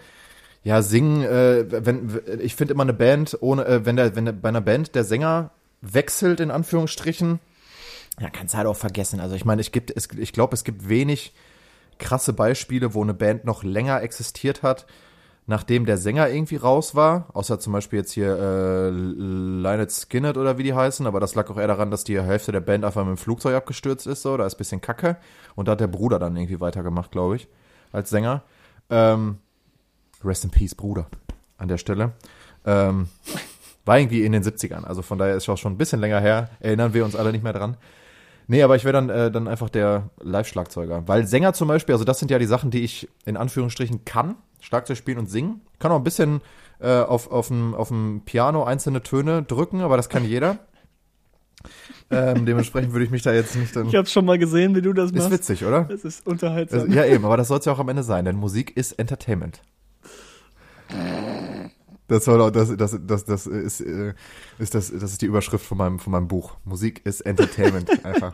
ja, singen, äh, wenn ich finde immer eine Band ohne, äh, wenn der, wenn der, bei einer Band der Sänger wechselt in Anführungsstrichen, ja, kannst du halt auch vergessen. Also ich meine, ich gibt, es, ich glaube, es gibt wenig krasse Beispiele, wo eine Band noch länger existiert hat, nachdem der Sänger irgendwie raus war, außer zum Beispiel jetzt hier äh, Lynyrd Skynyrd oder wie die heißen, aber das lag auch eher daran, dass die Hälfte der Band einfach mit dem Flugzeug abgestürzt ist, so, da ist ein bisschen Kacke. Und da hat der Bruder dann irgendwie weitergemacht, glaube ich, als Sänger. Ähm, Rest in Peace, Bruder, an der Stelle. Ähm, war irgendwie in den 70ern, also von daher ist es auch schon ein bisschen länger her, erinnern wir uns alle nicht mehr dran. Nee, aber ich wäre dann, äh, dann einfach der Live-Schlagzeuger. Weil Sänger zum Beispiel, also das sind ja die Sachen, die ich in Anführungsstrichen kann. Schlagzeug spielen und singen. Kann auch ein bisschen äh, auf, auf, dem, auf dem Piano einzelne Töne drücken, aber das kann jeder. Ähm, dementsprechend würde ich mich da jetzt nicht dann. Ich habe schon mal gesehen, wie du das machst. Ist witzig, oder? Es ist unterhaltsam. Also, ja, eben, aber das soll es ja auch am Ende sein, denn Musik ist Entertainment. Das soll auch, das, das, das, das ist, äh, ist das, das ist die Überschrift von meinem, von meinem Buch. Musik ist Entertainment, einfach.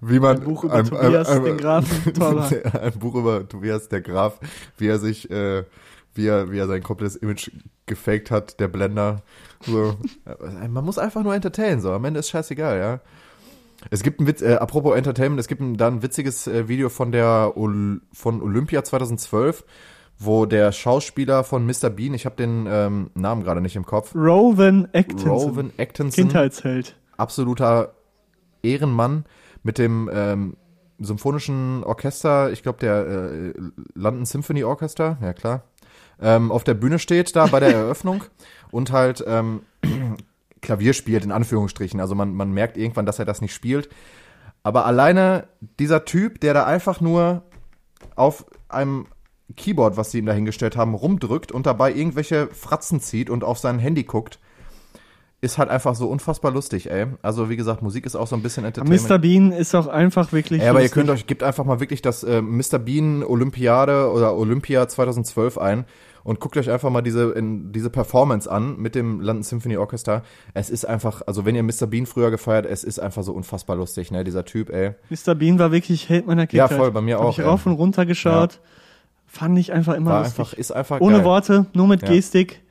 Wie man, ein Buch über ein, Tobias, ein, den Grafen, toller. Ein Buch über Tobias, der Graf, wie er sich, äh, wie er, wie er sein komplettes Image gefaked hat, der Blender. So. Man muss einfach nur entertainen, so. Am Ende ist scheißegal, ja. Es gibt ein Witz, äh, apropos Entertainment, es gibt ein, da ein witziges äh, Video von der Ol von Olympia 2012, wo der Schauspieler von Mr. Bean, ich habe den ähm, Namen gerade nicht im Kopf. Rowan Atkinson. Rowan Atkinson. Kindheitsheld. Absoluter Ehrenmann mit dem ähm, symphonischen Orchester, ich glaube der äh, London Symphony Orchestra, ja klar, ähm, auf der Bühne steht da bei der Eröffnung und halt ähm, Klavier spielt, in Anführungsstrichen. Also man, man merkt irgendwann, dass er das nicht spielt. Aber alleine dieser Typ, der da einfach nur auf einem Keyboard, was sie ihm da hingestellt haben, rumdrückt und dabei irgendwelche Fratzen zieht und auf sein Handy guckt, ist halt einfach so unfassbar lustig, ey. Also wie gesagt, Musik ist auch so ein bisschen Entertainment. Mr. Bean ist auch einfach wirklich. Ja, aber ihr könnt euch, gebt einfach mal wirklich das äh, Mr. Bean Olympiade oder Olympia 2012 ein und guckt euch einfach mal diese, in, diese Performance an mit dem London Symphony Orchestra. Es ist einfach, also wenn ihr Mr. Bean früher gefeiert, es ist einfach so unfassbar lustig, ne, dieser Typ, ey. Mr. Bean war wirklich Held meiner Kindheit. Ja, voll, bei mir Hab auch. Ich rauf und runter geschaut. Ja. Fand ich einfach immer War lustig. einfach, ist einfach Ohne geil. Worte, nur mit Ja. Gestik.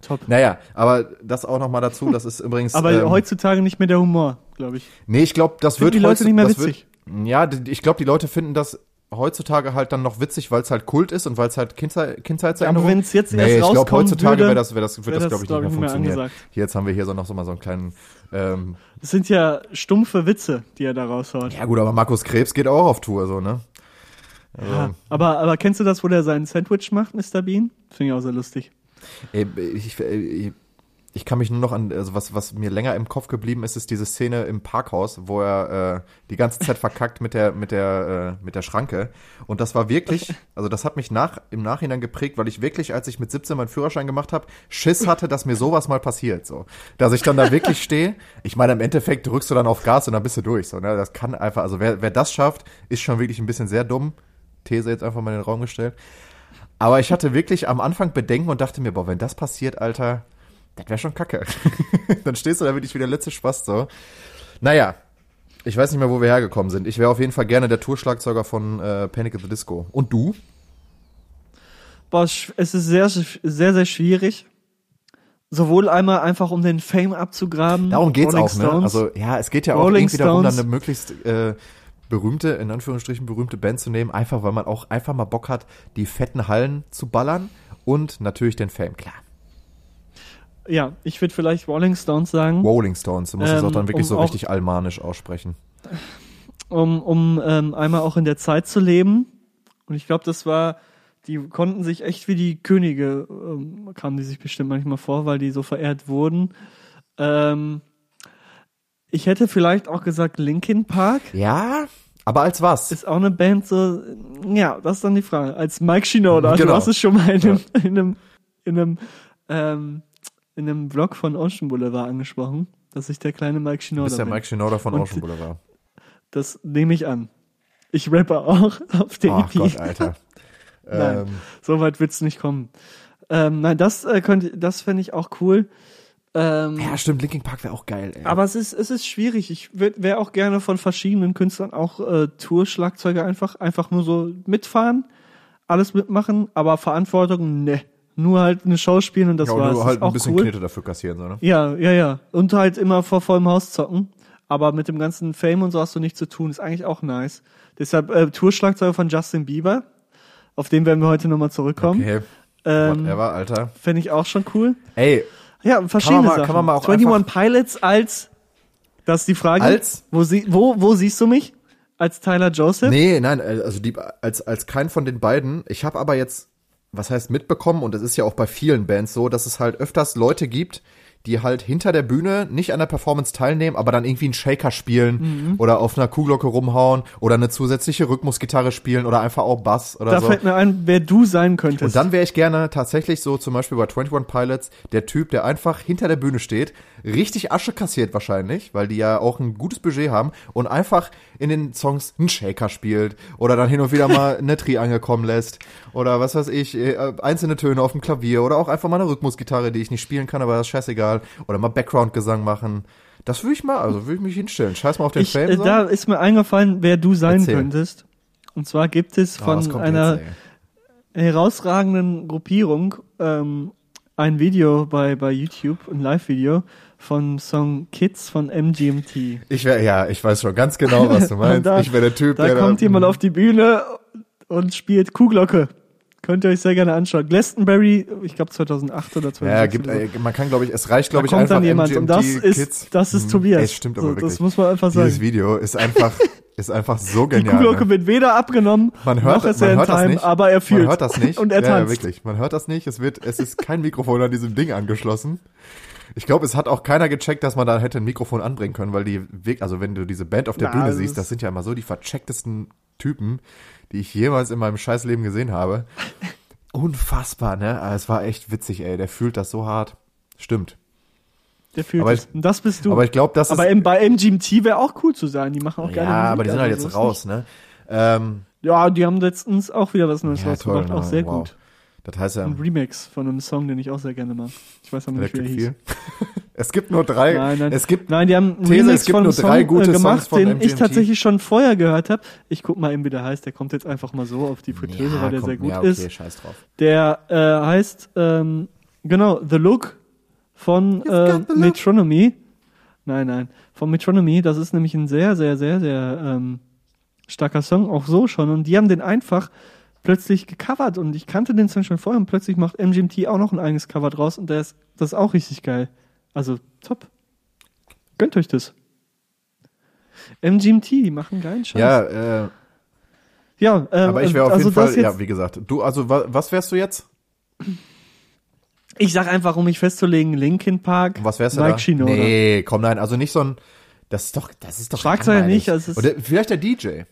Top. Naja, aber das auch noch mal dazu, das ist übrigens. Aber ähm, heutzutage nicht mehr der Humor, glaube ich. Nee, ich glaube, das Finden wird die Leute nicht mehr witzig. Wird, ja, ich glaube, die Leute finden das heutzutage halt dann noch witzig, weil es halt Kult ist und weil es halt Kindheit, aber Kindheitserinnerung wenn es jetzt Nee, erst ich glaube, rauskommen heutzutage würde, wäre das, wär das, wird das, das, glaube ich, glaub nicht mehr mehr funktionieren. angesagt. Hier, jetzt haben wir hier so noch so mal so einen kleinen, ähm, das sind ja stumpfe Witze, die er da raushaut. ja gut, aber Markus Krebs geht auch auf Tour, so, ne? Also, Ja. Aber, aber kennst du das, wo der sein Sandwich macht, Mr. Bean? Finde ich auch sehr lustig. Ey, ich, ich, ich kann mich nur noch an, also was, was mir länger im Kopf geblieben ist, ist diese Szene im Parkhaus, wo er äh, die ganze Zeit verkackt mit der, mit der, äh, mit der Schranke. Und das war wirklich, also das hat mich nach, im Nachhinein geprägt, weil ich wirklich, als ich mit 17 meinen Führerschein gemacht habe, Schiss hatte, dass mir sowas mal passiert. So. Dass ich dann da wirklich stehe. Ich meine, im Endeffekt drückst du dann auf Gas und dann bist du durch. So, ne? Das kann einfach, also wer, wer das schafft, ist schon wirklich ein bisschen sehr dumm. These jetzt einfach mal in den Raum gestellt. Aber ich hatte wirklich am Anfang Bedenken und dachte mir, boah, wenn das passiert, Alter, das wäre schon kacke. Dann stehst du da wirklich wie der letzte Spaß so. Naja, ich weiß nicht mehr, wo wir hergekommen sind. Ich wäre auf jeden Fall gerne der Tourschlagzeuger von äh, Panic at the Disco. Und du? Boah, es ist sehr, sehr, sehr schwierig. Sowohl einmal einfach, um den Fame abzugraben. Darum geht's Rolling auch, ne? Stones. Also ja, es geht ja auch Rolling irgendwie darum, dann Stones. eine möglichst äh, berühmte, in Anführungsstrichen berühmte Band zu nehmen, einfach weil man auch einfach mal Bock hat, die fetten Hallen zu ballern und natürlich den Fame, klar. Ja, ich würde vielleicht Rolling Stones sagen, Rolling Stones, du musst es Ähm, auch dann wirklich um so richtig almanisch aussprechen. um, um ähm, einmal auch in der Zeit zu leben. Und ich glaube, das war, die konnten sich echt wie die Könige, ähm, kamen die sich bestimmt manchmal vor, weil die so verehrt wurden. Ähm, ich hätte vielleicht auch gesagt, Linkin Park Ja, aber als was? ist auch eine Band so, ja, das ist dann die Frage. Als Mike Shinoda, Genau. du hast es schon mal in einem, in einem, in einem, ähm, in einem Vlog von Ocean Boulevard angesprochen, dass ich der kleine Mike Du Shinoda bist der bin. Mike Shinoda von Und- Ocean Boulevard. Das nehme ich an. Ich rappe auch auf der Ach EP. Gott, Alter. Nein. ähm, So weit wird's nicht kommen. Ähm, nein, das äh, könnte, das fände ich auch cool. Ähm, ja, stimmt, Linkin Park wäre auch geil, ey. aber es ist, es ist schwierig. Ich wäre auch gerne von verschiedenen Künstlern auch äh, Tour-Schlagzeuger einfach, einfach nur so mitfahren, alles mitmachen, aber Verantwortung, ne. Nur halt eine Show spielen und das ja, war's. Das halt ein bisschen cool. Knete dafür kassieren, so, ne? Ja, ja, ja. Und halt immer vor vollem Haus zocken. Aber mit dem ganzen Fame und so hast du nichts zu tun. Ist eigentlich auch nice. Deshalb äh, Tourschlagzeuger von Justin Bieber. Auf den werden wir heute nochmal zurückkommen. Okay, Ähm, whatever, Alter. Fände ich auch schon cool. Ey, Ja, verschiedene mal- Sachen. kann man mal auch 21 Pilots als, das ist die Frage. Als? Wo, sie, wo, wo siehst du mich? Als Tyler Joseph? nee, nein, also die, als, als kein von den beiden. Ich habe aber jetzt was heißt mitbekommen, und es ist ja auch bei vielen Bands so, dass es halt öfters Leute gibt, die halt hinter der Bühne nicht an der Performance teilnehmen, aber dann irgendwie einen Shaker spielen oder auf einer Kuhglocke rumhauen oder eine zusätzliche Rhythmusgitarre spielen oder einfach auch Bass oder Da so. fällt mir ein, wer du sein könntest. Und dann wäre ich gerne tatsächlich so zum Beispiel bei 21 Pilots der Typ, der einfach hinter der Bühne steht, richtig Asche kassiert wahrscheinlich, weil die ja auch ein gutes Budget haben und einfach in den Songs einen Shaker spielt oder dann hin und wieder mal eine Triangel kommen lässt oder was weiß ich, äh, einzelne Töne auf dem Klavier oder auch einfach mal eine Rhythmusgitarre, die ich nicht spielen kann, aber das ist scheißegal oder mal Background-Gesang machen. Das würde ich mal, also würde ich mich hinstellen. Scheiß mal auf den ich, Fame. äh, da ist mir eingefallen, wer du sein Erzähl. könntest. Und zwar gibt es Oh, von kommt einer jetzt, herausragenden Gruppierung ähm, ein Video bei, bei YouTube, ein Live-Video von Song Kids von MGMT. Ich wäre, ja, ich weiß schon ganz genau, was du meinst. Da- ich wäre der Typ, Da der kommt da, jemand auf die Bühne und spielt Kuhglocke. Könnt ihr euch sehr gerne anschauen. Glastonbury, ich glaube 2008 oder 2006. Ja, gibt, äh, man kann, glaube ich, es reicht, glaube ich, kommt einfach dann jemand MGMT und das ist, Kids. das ist Hm, Tobias. Es stimmt aber so, wirklich. Das muss man einfach Dieses sagen. Video ist einfach, ist einfach so Die genial. Kuhglocke ne? wird weder abgenommen, Man hört, noch ist man er in hört das Time, nicht. aber er fühlt. Man hört das nicht. Und er ja, ja, tanzt. wirklich. Man hört das nicht. Es wird, es ist kein Mikrofon an diesem Ding angeschlossen. Ich glaube, es hat auch keiner gecheckt, dass man da hätte ein Mikrofon anbringen können, weil die, Weg- also wenn du diese Band auf der Na, Bühne siehst, das sind ja immer so die verchecktesten Typen, die ich jemals in meinem Scheißleben gesehen habe. Unfassbar, ne? Aber es war echt witzig, ey. Der fühlt das so hart. Stimmt. Der fühlt Aber ich- das bist du. Aber ich glaube, das aber ist. im, bei MGMT wäre auch cool zu sein. Die machen auch Ja, gerne Musik. aber die sind halt also jetzt raus, ne? Ähm, nicht- Ja, die haben letztens auch wieder was Neues ja, toll, rausgebracht. ne? Auch sehr wow. gut. Das heißt ja, Ein Remix von einem Song, den ich auch sehr gerne mag. Ich weiß aber nicht, wie er hieß. Es gibt nur drei. Nein, nein. Es gibt Nein, die haben einen These, Remix es gibt von nur einem drei Song gute äh, gemacht, Songs den ich MGMT. tatsächlich schon vorher gehört habe. Ich guck mal eben, wie der heißt. Der kommt jetzt einfach mal so auf die Fritteuse, Ja, weil der komm, sehr gut ja, okay, ist. scheiß drauf. Der äh, heißt, ähm, genau, The Look von äh, the look. Metronomy. Nein, nein, von Metronomy. Das ist nämlich ein sehr, sehr, sehr, sehr ähm, starker Song, auch so schon. Und die haben den einfach plötzlich gecovert und ich kannte den Song schon vorher und plötzlich macht MGMT auch noch ein eigenes Cover draus und der ist, das ist auch richtig geil. Also, top. Gönnt euch das. MGMT, die machen geilen Scheiß. Ja, äh, ja ähm, aber ich wäre auf also jeden das Fall, ja, wie gesagt, du, also wa, was wärst du jetzt? Ich sag einfach, um mich festzulegen, Linkin Park, was wärst du Mike da? Shinoda. Nee, komm, nein, also nicht so ein, das ist doch, das ist doch langweilig. nicht, also es ist- Oder vielleicht der DJ.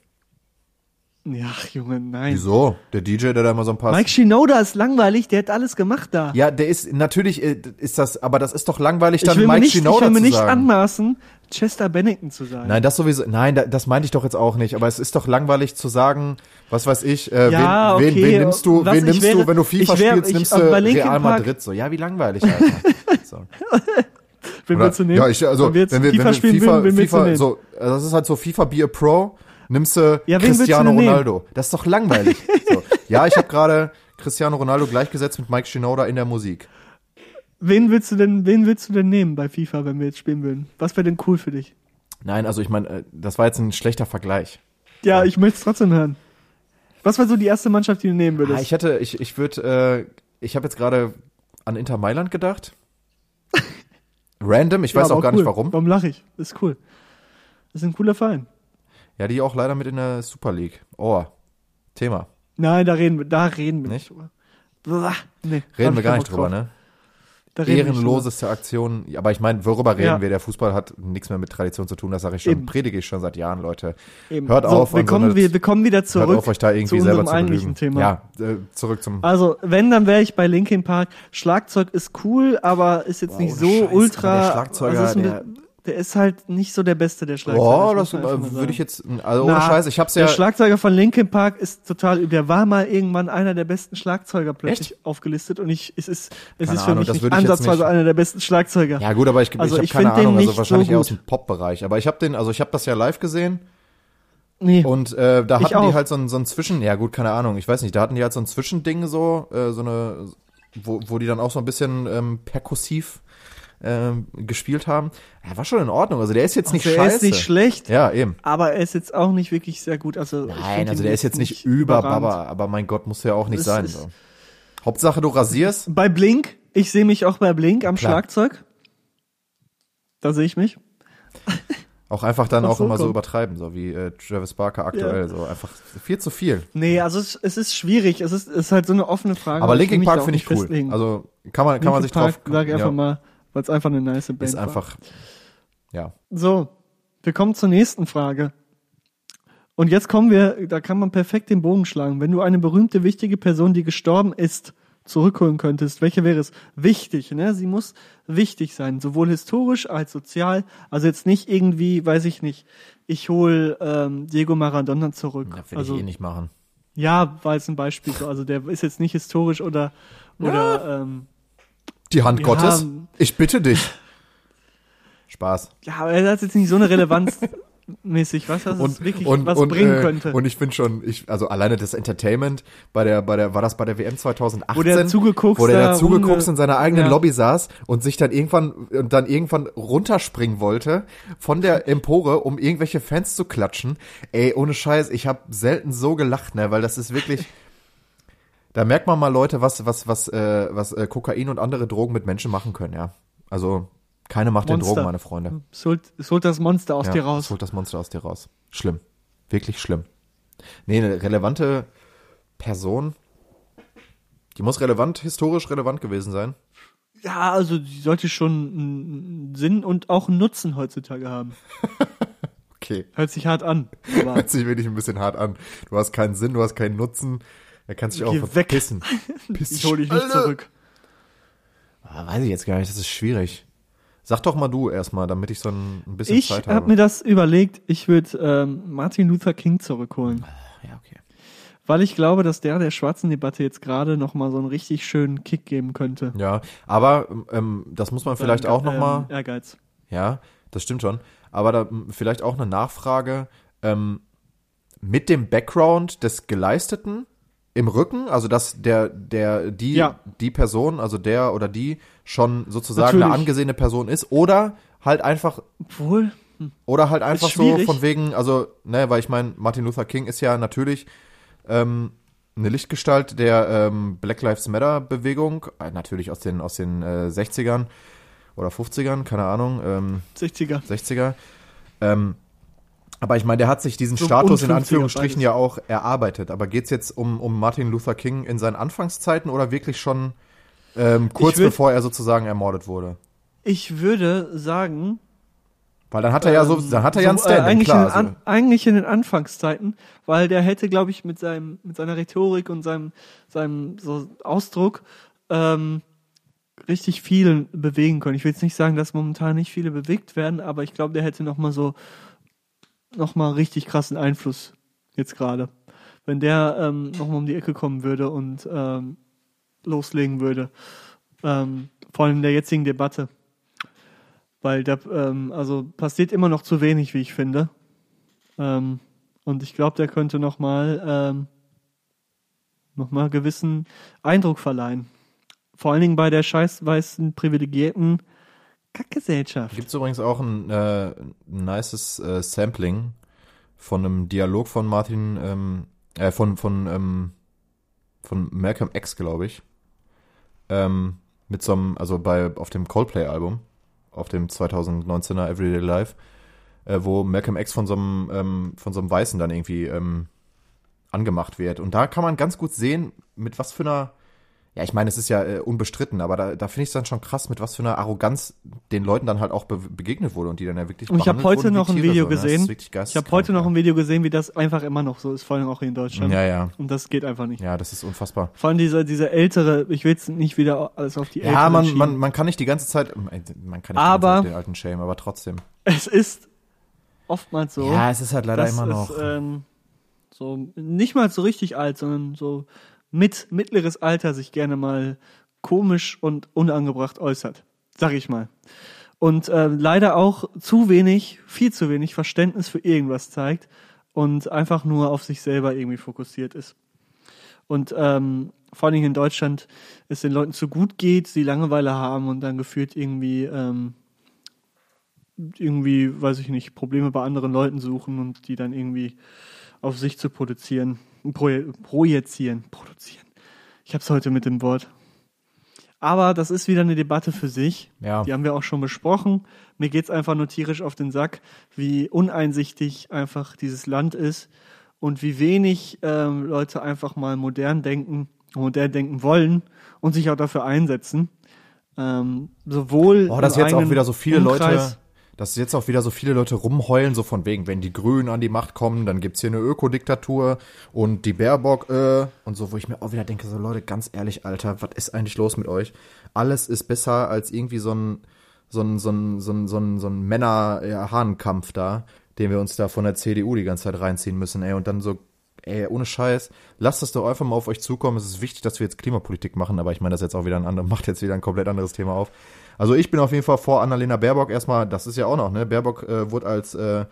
Ja, Junge, nein. Wieso? Der DJ, der da immer so ein paar... Mike Shinoda ist langweilig, der hat alles gemacht da. ja, der ist, natürlich äh, ist das, aber das ist doch langweilig, ich dann will Mike nicht, ich Shinoda will mir zu nicht sagen. anmaßen, Chester Bennington zu sein. Nein, das sowieso, nein, da, das meinte ich doch jetzt auch nicht, aber es ist doch langweilig zu sagen, was weiß ich, äh, Ja, wen, okay, wen, wen nimmst du, was wen ich nimmst wäre- du, wenn du FIFA ich wäre- spielst, ich- nimmst du Real Madrid, so, ja, wie langweilig, Alter. so. wen Oder- willst du nehmen? Ja, ich, also, wenn wir wenn wir, FIFA wenn wir spielen FIFA, willst du FIFA, nehmen? so, das ist halt so FIFA Be a Pro, nimmst du Ja, du Cristiano nehmen? Ronaldo. Das ist doch langweilig. so. Ja, ich habe gerade Cristiano Ronaldo gleichgesetzt mit Mike Shinoda in der Musik. Wen willst du denn, wen willst du denn nehmen bei FIFA, wenn wir jetzt spielen würden? Was wäre denn cool für dich? Nein, also ich meine, äh, das war jetzt ein schlechter Vergleich. Ja, ich möchte es trotzdem hören. Was wäre so die erste Mannschaft, die du nehmen würdest? Ah, ich hätte, ich, ich würde, äh, ich habe jetzt gerade an Inter Mailand gedacht. Random, ich Ja, weiß auch gar cool. nicht warum. Warum lache ich? Das ist cool. Das ist ein cooler Verein. Ja, die auch leider mit in der Super League. Oh, Thema. Nein, da reden wir, da reden wir Nicht? drüber. Blah, nee, Reden wir gar nicht drüber, drauf. ne? Ehrenloseste Aktion. Aber ich meine, worüber reden Ja. wir? Der Fußball hat nichts mehr mit Tradition zu tun, das sage ich schon, Eben. predige ich schon seit Jahren, Leute. Eben. Hört so, auf wir so kommen, eine- wir, wir kommen wieder zurück. Hört auf, euch da irgendwie zu selber zu eigentlichen. Thema. Ja, äh, zurück zum. Also, wenn, dann wäre ich bei Linkin Park. Schlagzeug ist cool, aber ist jetzt Boah, nicht so Scheiß, ultra. der Schlagzeuger, also der- der ist halt nicht so der Beste, der Schlagzeuger. Oh, das äh, würde ich jetzt, also ohne Na, Scheiß, ich hab's Der ja, Schlagzeuger von Linkin Park ist total übel. Der war mal irgendwann einer der besten Schlagzeuger plötzlich aufgelistet und ich, es ist, es Keine ist für Ahnung, mich das ansatzweise nicht- einer der besten Schlagzeuger. ja gut, aber ich, Also ich ich habe keine Ahnung, also wahrscheinlich so eher aus dem Pop-Bereich, aber ich habe den, also ich habe das ja live gesehen Nee. und äh, da hatten die halt so ein, so ein Zwischen, ja gut, keine Ahnung, ich weiß nicht, da hatten die halt so ein Zwischending so, äh, so eine, wo, wo die dann auch so ein bisschen ähm, perkussiv ähm, gespielt haben. Ja, war schon in Ordnung, also der ist jetzt nicht also er scheiße. ist nicht schlecht, ja, eben. aber er ist jetzt auch nicht wirklich sehr gut. Also, Nein, also der ist jetzt nicht über. Baba, aber mein Gott, muss ja auch nicht Es sein. So. Hauptsache du rasierst. Bei Blink, ich sehe mich auch bei Blink am Klar. Schlagzeug. Da sehe ich mich. Auch einfach dann Ach auch so, immer so komm. übertreiben, so wie äh, Travis Barker aktuell. So einfach viel zu viel. Nee, also es, es ist schwierig. Es ist, es ist halt so eine offene Frage. Aber Linkin Park finde ich cool. festlegen. Also kann man, kann man sich drauf. Park, sag ich einfach ja, mal, weil es einfach eine nice Band ist war. einfach. Ja. So, wir kommen zur nächsten Frage. Und jetzt kommen wir, da kann man perfekt den Bogen schlagen. Wenn du eine berühmte, wichtige Person, die gestorben ist, zurückholen könntest, welche wäre es? Wichtig, ne? Sie muss wichtig sein, sowohl historisch als sozial. Also jetzt nicht irgendwie, weiß ich nicht, ich hol ähm, Diego Maradona zurück. Ja, will also, ich eh nicht machen. Ja, war jetzt ein Beispiel so. Also der ist jetzt nicht historisch oder, oder ähm, Die Hand Ja. Gottes. Ich bitte dich. Spaß. ja, aber er hat jetzt nicht so eine Relevanz mäßig, was das und, wirklich und, was und, bringen äh, könnte. Und ich finde schon, ich, also alleine das Entertainment bei der, bei der, war das bei der WM 2018? Wo der zugeguckt wo der zugeguckt in seiner eigenen Ja. Lobby saß und sich dann irgendwann, und dann irgendwann runterspringen wollte von der Empore, um irgendwelche Fans zu klatschen. Ey, ohne Scheiß, ich habe selten so gelacht, ne, weil das ist wirklich, da merkt man mal Leute, was, was, was, äh, was äh, Kokain und andere Drogen mit Menschen machen können, ja. Also, keine Macht den Monster. Drogen, meine Freunde. Es holt das Monster aus Ja, dir raus. holt das Monster aus dir raus. Schlimm. Wirklich schlimm. Nee, eine relevante Person. Die muss relevant, historisch relevant gewesen sein. Ja, also die sollte schon einen Sinn und auch einen Nutzen heutzutage haben. Okay. Hört sich hart an. Hört sich wirklich ein bisschen hart an. Du hast keinen Sinn, du hast keinen Nutzen. Er kann sich auch Geh weg. verpissen. Piss ich hole dich nicht Alter. zurück. Ah, weiß ich jetzt gar nicht, das ist schwierig. Sag doch mal du erstmal, damit ich so ein, ein bisschen Ich Zeit habe habe. mir das überlegt, ich würde ähm, Martin Luther King zurückholen. ja, okay. Weil ich glaube, dass der der schwarzen Debatte jetzt gerade nochmal so einen richtig schönen Kick geben könnte. Ja, aber ähm, das muss man vielleicht Ähm, auch noch mal ähm, Ehrgeiz. Ja, das stimmt schon. Aber da vielleicht auch eine Nachfrage ähm, mit dem Background des Geleisteten im Rücken, also dass der, der, die, Ja. die Person, also der oder die schon sozusagen eine Natürlich. angesehene Person ist oder halt einfach Obwohl, oder halt einfach so von wegen, also, ne, weil ich meine, Martin Luther King ist ja natürlich ähm, eine Lichtgestalt der ähm, Black Lives Matter Bewegung, äh, natürlich aus den, aus den äh, 60ern oder 50ern, keine Ahnung, ähm, 60er. 60er. Ähm, aber ich meine, der hat sich diesen So Status in 50er Anführungsstrichen ja auch erarbeitet. Aber geht's jetzt um, um Martin Luther King in seinen Anfangszeiten oder wirklich schon ähm, kurz würd- bevor er sozusagen ermordet wurde? Ich würde sagen, Weil dann hat er ja so, Ähm, dann hat er ja ein so, äh, Standing, eigentlich, klar. in den Also, An eigentlich in den Anfangszeiten, weil der hätte, glaube ich, mit seinem, mit seiner Rhetorik und seinem, seinem so Ausdruck ähm, richtig viel bewegen können. Ich will jetzt nicht sagen, dass momentan nicht viele bewegt werden, aber ich glaube, der hätte noch mal so noch mal richtig krassen Einfluss jetzt gerade, wenn der ähm, noch mal um die Ecke kommen würde und ähm, loslegen würde, ähm, vor allem in der jetzigen Debatte. Weil da, ähm, also passiert immer noch zu wenig, wie ich finde. Ähm, und ich glaube, der könnte noch mal, ähm, noch mal gewissen Eindruck verleihen. Vor allen Dingen bei der scheißweißen, privilegierten Kackgesellschaft. Gibt's übrigens auch ein, äh, nices äh, Sampling von einem Dialog von Martin, ähm, äh, von, von, ähm, von Malcolm X, glaube ich. Ähm, mit so einem, also bei, auf dem Coldplay-Album, auf dem 2019er Everyday Life, äh, wo Malcolm X von so einem, ähm, von so einem Weißen dann irgendwie ähm, angemacht wird. Und da kann man ganz gut sehen, mit was für einer, ja, ich meine, es ist ja äh, unbestritten, aber da, da finde ich es dann schon krass, mit was für einer Arroganz den Leuten dann halt auch be begegnet wurde und die dann ja wirklich Und ich habe behandelt heute noch ein Video so, ne? Ist gesehen. Ich habe heute noch ja. ein Video gesehen, wie das einfach immer noch so ist, vor allem auch in Deutschland. Ja, ja. Und das geht einfach nicht. Ja, das ist unfassbar. Vor allem dieser, dieser ältere, ich will jetzt nicht wieder alles auf die Ja, Älteren man, schieben. man, man kann nicht die ganze Zeit, man kann nicht Aber- auf den alten Shame, aber trotzdem. Es ist oftmals so. Ja, es ist halt leider immer noch. Es, ähm, so nicht mal so richtig alt, sondern so mit mittleres Alter sich gerne mal komisch und unangebracht äußert, sag ich mal. Und äh, leider auch zu wenig, viel zu wenig Verständnis für irgendwas zeigt und einfach nur auf sich selber irgendwie fokussiert ist. Und ähm, vor allen Dingen in Deutschland es den Leuten zu gut geht, sie Langeweile haben und dann gefühlt irgendwie ähm, irgendwie, weiß ich nicht, Probleme bei anderen Leuten suchen und die dann irgendwie auf sich zu produzieren, proje projizieren, produzieren. Ich hab's heute mit dem Wort. Aber das ist wieder eine Debatte für sich. Ja. Die haben wir auch schon besprochen. Mir geht's einfach nur tierisch auf den Sack, wie uneinsichtig einfach dieses Land ist und wie wenig ähm, Leute einfach mal modern denken, modern denken wollen und sich auch dafür einsetzen. Ähm, sowohl Oh, dass jetzt auch wieder so viele Umkreis, Leute, dass jetzt auch wieder so viele Leute rumheulen, so von wegen, wenn die Grünen an die Macht kommen, dann gibt's hier eine Ökodiktatur und die Baerbock, äh, und so, wo ich mir auch wieder denke, so Leute, ganz ehrlich, Alter, was ist eigentlich los mit euch? Alles ist besser als irgendwie so ein, so ein, so ein, so ein, so ein, so ein Männer-Hahnkampf da, den wir uns da von der CDU die ganze Zeit reinziehen müssen, ey, und dann so, ey, ohne Scheiß, lasst es doch einfach mal auf euch zukommen. Es ist wichtig, dass wir jetzt Klimapolitik machen, aber ich meine, das jetzt auch wieder ein anderes, macht jetzt wieder ein komplett anderes Thema auf. Also ich bin auf jeden Fall vor Annalena Baerbock erstmal, das ist ja auch noch, ne? Baerbock äh, wurde als, äh,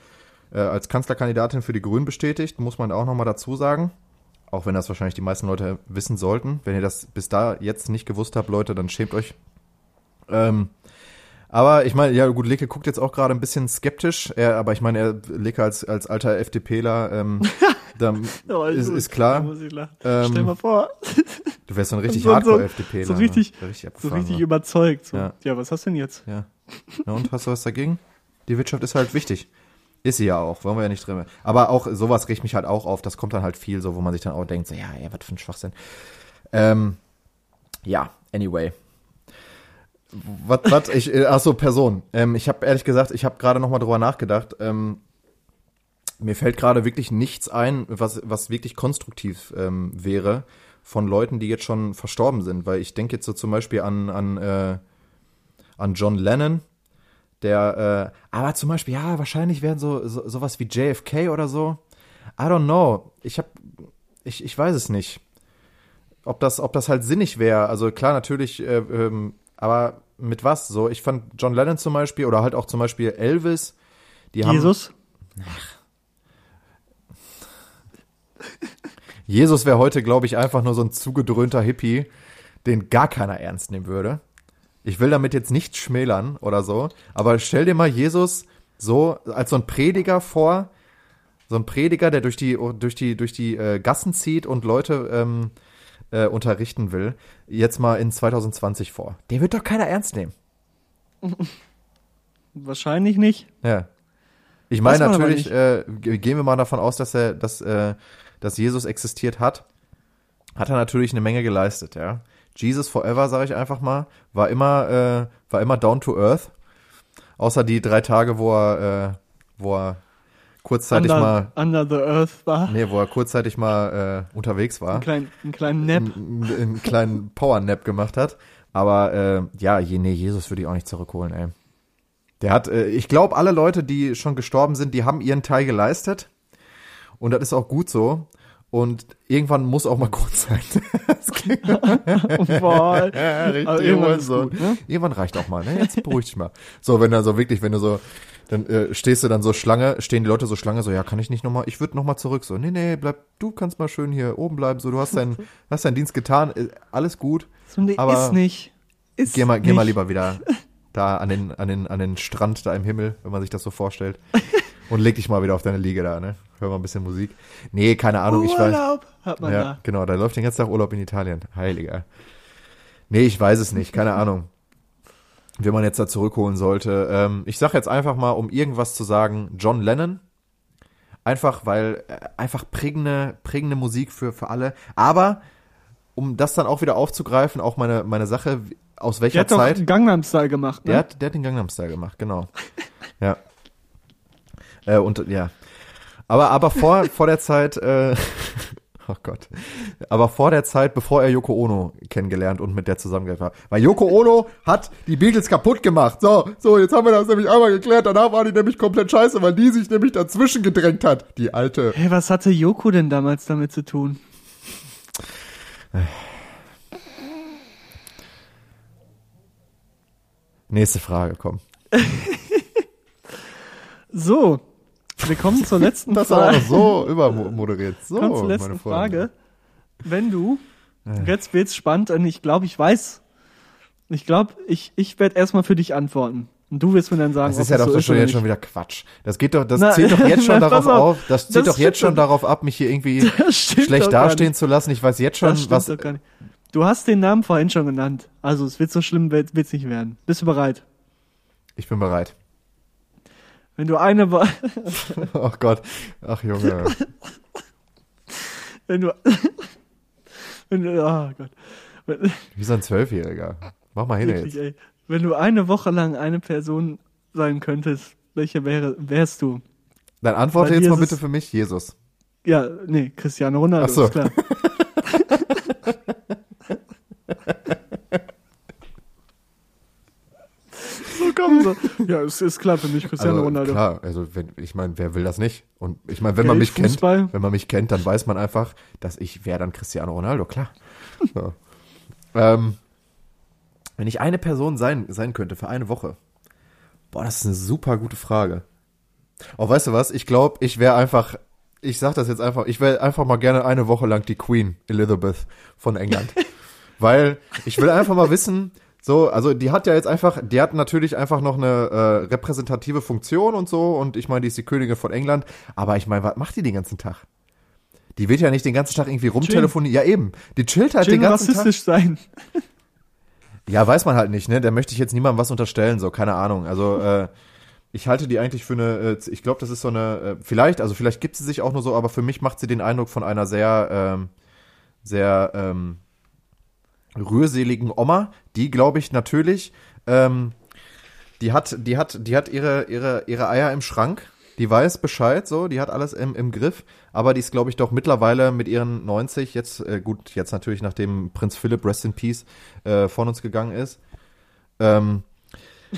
äh, als Kanzlerkandidatin für die Grünen bestätigt, muss man auch nochmal dazu sagen. Auch wenn das wahrscheinlich die meisten Leute wissen sollten. Wenn ihr das bis da jetzt nicht gewusst habt, Leute, dann schämt euch. Ähm, aber ich meine, ja gut, Leke guckt jetzt auch gerade ein bisschen skeptisch, er, aber ich meine, er Leke als, als alter FDPler, ähm, Ja, ist, ist klar. Ähm, Stell mal vor, du wärst so ein richtig So- so- Hardcore-FDPler. so richtig- ne? richtig so richtig ne? überzeugt. So. Ja. Ja. was hast du denn jetzt? Ja. Na und hast du was dagegen? Die Wirtschaft ist halt wichtig. Ist sie ja auch, wollen wir ja nicht drin. Aber auch sowas riecht mich halt auch auf, das kommt dann halt viel so, wo man sich dann auch denkt, so, ja, ja, was für ein Schwachsinn. Ähm, ja, anyway. Was, was, ich, äh, ach so, Person. Ähm, ich habe ehrlich gesagt, ich habe gerade noch mal drüber nachgedacht. Ähm, mir fällt gerade wirklich nichts ein, was, was wirklich konstruktiv ähm, wäre von Leuten, die jetzt schon verstorben sind. Weil ich denke jetzt so zum Beispiel an, an, äh, an John Lennon, der, äh, aber zum Beispiel, ja, wahrscheinlich wären so, so sowas wie JFK oder so. I don't know. Ich hab, ich, ich weiß es nicht. Ob das, ob das halt sinnig wäre. Also klar, natürlich, äh, ähm, aber mit was? So, ich fand John Lennon zum Beispiel oder halt auch zum Beispiel Elvis, die haben. Jesus? Jesus wäre heute, glaube ich, einfach nur so ein zugedröhnter Hippie, den gar keiner ernst nehmen würde. Ich will damit jetzt nicht schmälern oder so, aber stell dir mal Jesus so als so ein Prediger vor, so ein Prediger, der durch die durch die durch die äh, Gassen zieht und Leute ähm, äh, unterrichten will, jetzt mal in 2020 vor. Den wird doch keiner ernst nehmen. Wahrscheinlich nicht. Ja. Ich meine natürlich, äh, ge- gehen wir mal davon aus, dass er, dass, äh, dass Jesus existiert hat, hat er natürlich eine Menge geleistet, ja. Jesus Forever, sage ich einfach mal, war immer, äh, war immer down to earth. Außer die drei Tage, wo er, äh, wo er kurzzeitig under, mal, under the Earth war. nee, wo er kurzzeitig mal äh, unterwegs war Einen kleinen, einen kleinen Nap. einen, einen kleinen Power-Nap gemacht hat. Aber äh, ja, je, nee, Jesus würde ich auch nicht zurückholen, ey. Der hat, äh, ich glaube, alle Leute, die schon gestorben sind, die haben ihren Teil geleistet. Und das ist auch gut so. Und irgendwann muss auch mal gut sein. das klingt Boah. ja, richtig Aber irgendwann so. gut, ne? Irgendwann reicht auch mal, ne? Jetzt beruhig dich mal. So, wenn du so wirklich, wenn du so, dann äh, stehst du dann so Schlange, stehen die Leute so Schlange, so, ja, kann ich nicht nochmal, ich würde nochmal zurück. So, nee, nee, bleib, du kannst mal schön hier oben bleiben, so, du hast deinen, hast deinen Dienst getan, äh, alles gut. So, nee, Aber ist nicht. Ist Geh mal, nicht. geh mal lieber wieder da an den, an den, an den Strand da im Himmel, wenn man sich das so vorstellt. Und leg dich mal wieder auf deine Liege da, ne? Hör mal ein bisschen Musik. Nee, keine Ahnung, ich weiß. Urlaub hat man Ja, da. genau, da läuft den ganzen Tag Urlaub in Italien. Heiliger. Nee, ich weiß es nicht, keine Ahnung. Wen man jetzt da zurückholen sollte. Ähm, ich sag jetzt einfach mal, um irgendwas zu sagen, John Lennon. Einfach, weil, äh, einfach prägende, prägende Musik für, für alle. Aber, um das dann auch wieder aufzugreifen, auch meine, meine Sache, aus Der welcher hat doch Zeit. einen Gangnam Style gemacht, ne? Der hat, der hat den Gangnam Style gemacht, genau. ja. Äh, und ja. Aber, aber vor, vor der Zeit, äh, oh Gott. Aber vor der Zeit, bevor er Yoko Ono kennengelernt und mit der zusammengearbeitet war. Weil Yoko Ono hat die Beatles kaputt gemacht. So, so, jetzt haben wir das nämlich einmal geklärt. Danach war die nämlich komplett scheiße, weil die sich nämlich dazwischen gedrängt hat. Die alte. Hey, was hatte Yoko denn damals damit zu tun? Nächste Frage, komm. So, wir kommen zur letzten Das Frage. noch so übermoderiert. So, Kommen zur letzten. Frage. Wenn du, jetzt wird's spannend und ich glaube, ich weiß, ich glaube, ich, ich werde erstmal für dich antworten. Und du wirst mir dann sagen, Das ist ja doch so schon jetzt schon wieder Quatsch. Das geht doch, das Na, zählt doch jetzt schon darauf auf. auf, das zählt Das doch jetzt schon darauf ab, mich hier irgendwie Das schlecht dastehen zu lassen. Ich weiß jetzt schon, Das was. Du hast den Namen vorhin schon genannt. Also es wird so schlimm, wird es nicht werden. Bist du bereit? Ich bin bereit. Wenn du eine Woche, Oh Gott. Ach Junge. wenn du, wenn du, oh Gott. Wenn, Wie so ein Zwölfjähriger. Mach mal hin wirklich, jetzt. ey. Wenn du eine Woche lang eine Person sein könntest, welche wäre, wärst du? Dann antworte Bei jetzt mal bitte für mich, Jesus. Ja, nee, Cristiano Ronaldo, Ach so. ist klar. so komm so. Ja, es ist klar für mich, Cristiano Also, Ronaldo. klar, also wenn, ich meine, wer will das nicht? Und ich meine, wenn man Geld, mich kennt, Fußball. wenn man mich kennt, dann weiß man einfach, dass ich wäre dann Cristiano Ronaldo, klar. So. ähm, wenn ich eine Person sein, sein könnte für eine Woche, boah, das ist eine super gute Frage. Oh, weißt du was? Ich glaube, ich wäre einfach, ich sag das jetzt einfach, ich wäre einfach mal gerne eine Woche lang die Queen Elizabeth von England. Weil ich will einfach mal wissen, so, also die hat ja jetzt einfach, die hat natürlich einfach noch eine äh, repräsentative Funktion und so und ich meine, die ist die Königin von England, aber ich meine, was macht die den ganzen Tag? Die wird ja nicht den ganzen Tag irgendwie rumtelefonieren. Ja, eben. Die chillt halt den Chillen ganzen Tag. rassistisch sein. Ja, weiß man halt nicht, ne? Da möchte ich jetzt niemandem was unterstellen, so, keine Ahnung. Also, äh, ich halte die eigentlich für eine, äh, ich glaube, das ist so eine, äh, vielleicht, also vielleicht gibt sie sich auch nur so, aber für mich macht sie den Eindruck von einer sehr, ähm, sehr ähm, rührseligen Oma, die, glaube ich, natürlich, ähm, die hat, die hat, die hat ihre, ihre, ihre Eier im Schrank, die weiß Bescheid, so, die hat alles im, im Griff, aber die ist, glaube ich, doch mittlerweile mit ihren 90, jetzt, äh, gut, jetzt natürlich, nachdem Prinz Philipp, Rest in Peace, äh, von uns gegangen ist, ähm,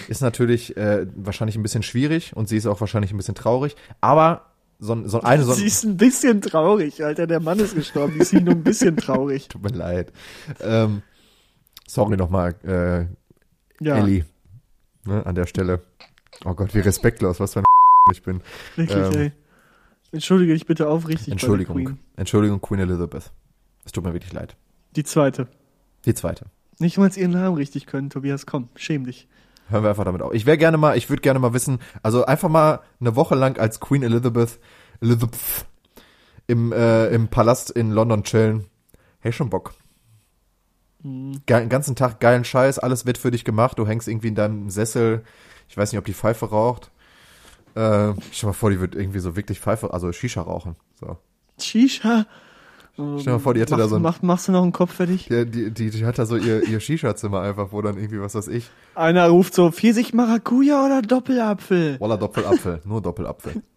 ist natürlich äh, wahrscheinlich ein bisschen schwierig und sie ist auch wahrscheinlich ein bisschen traurig, aber so, so eine, so Sie ist ein bisschen traurig, Alter. Der Mann ist gestorben. Die ist nur ein bisschen traurig. tut mir leid. Ähm, sorry nochmal, äh, Ja, Ellie, ne, an der Stelle. Oh Gott, wie respektlos, was für ein ich bin. wirklich, ähm, ey. Entschuldige dich bitte aufrichtig. Entschuldigung, Queen. Entschuldigung, Queen Elizabeth. Es tut mir wirklich leid. Die zweite. Die zweite. Nicht mal ihren Namen richtig können, Tobias. Komm, schäm dich. Hören wir einfach damit auf. Ich wäre gerne mal, ich würde gerne mal wissen, also einfach mal eine Woche lang als Queen Elizabeth, Elizabeth im, äh, im Palast in London chillen. Hey, schon Bock. Mhm. Ge den ganzen Tag geilen Scheiß, alles wird für dich gemacht, du hängst irgendwie in deinem Sessel. Ich weiß nicht, ob die Pfeife raucht. Äh, stell mal vor, die wird irgendwie so wirklich Pfeife, also Shisha rauchen. So. Shisha. Stell dir mal vor, die hätte mach, da so ein- mach, Machst du noch einen Kopf fertig? Die, die, die, die hat da so ihr, ihr Shisha-Zimmer einfach, wo dann irgendwie, was weiß ich, Einer ruft so, Pfirsich Maracuja oder Doppelapfel? Voila Doppelapfel, nur Doppelapfel.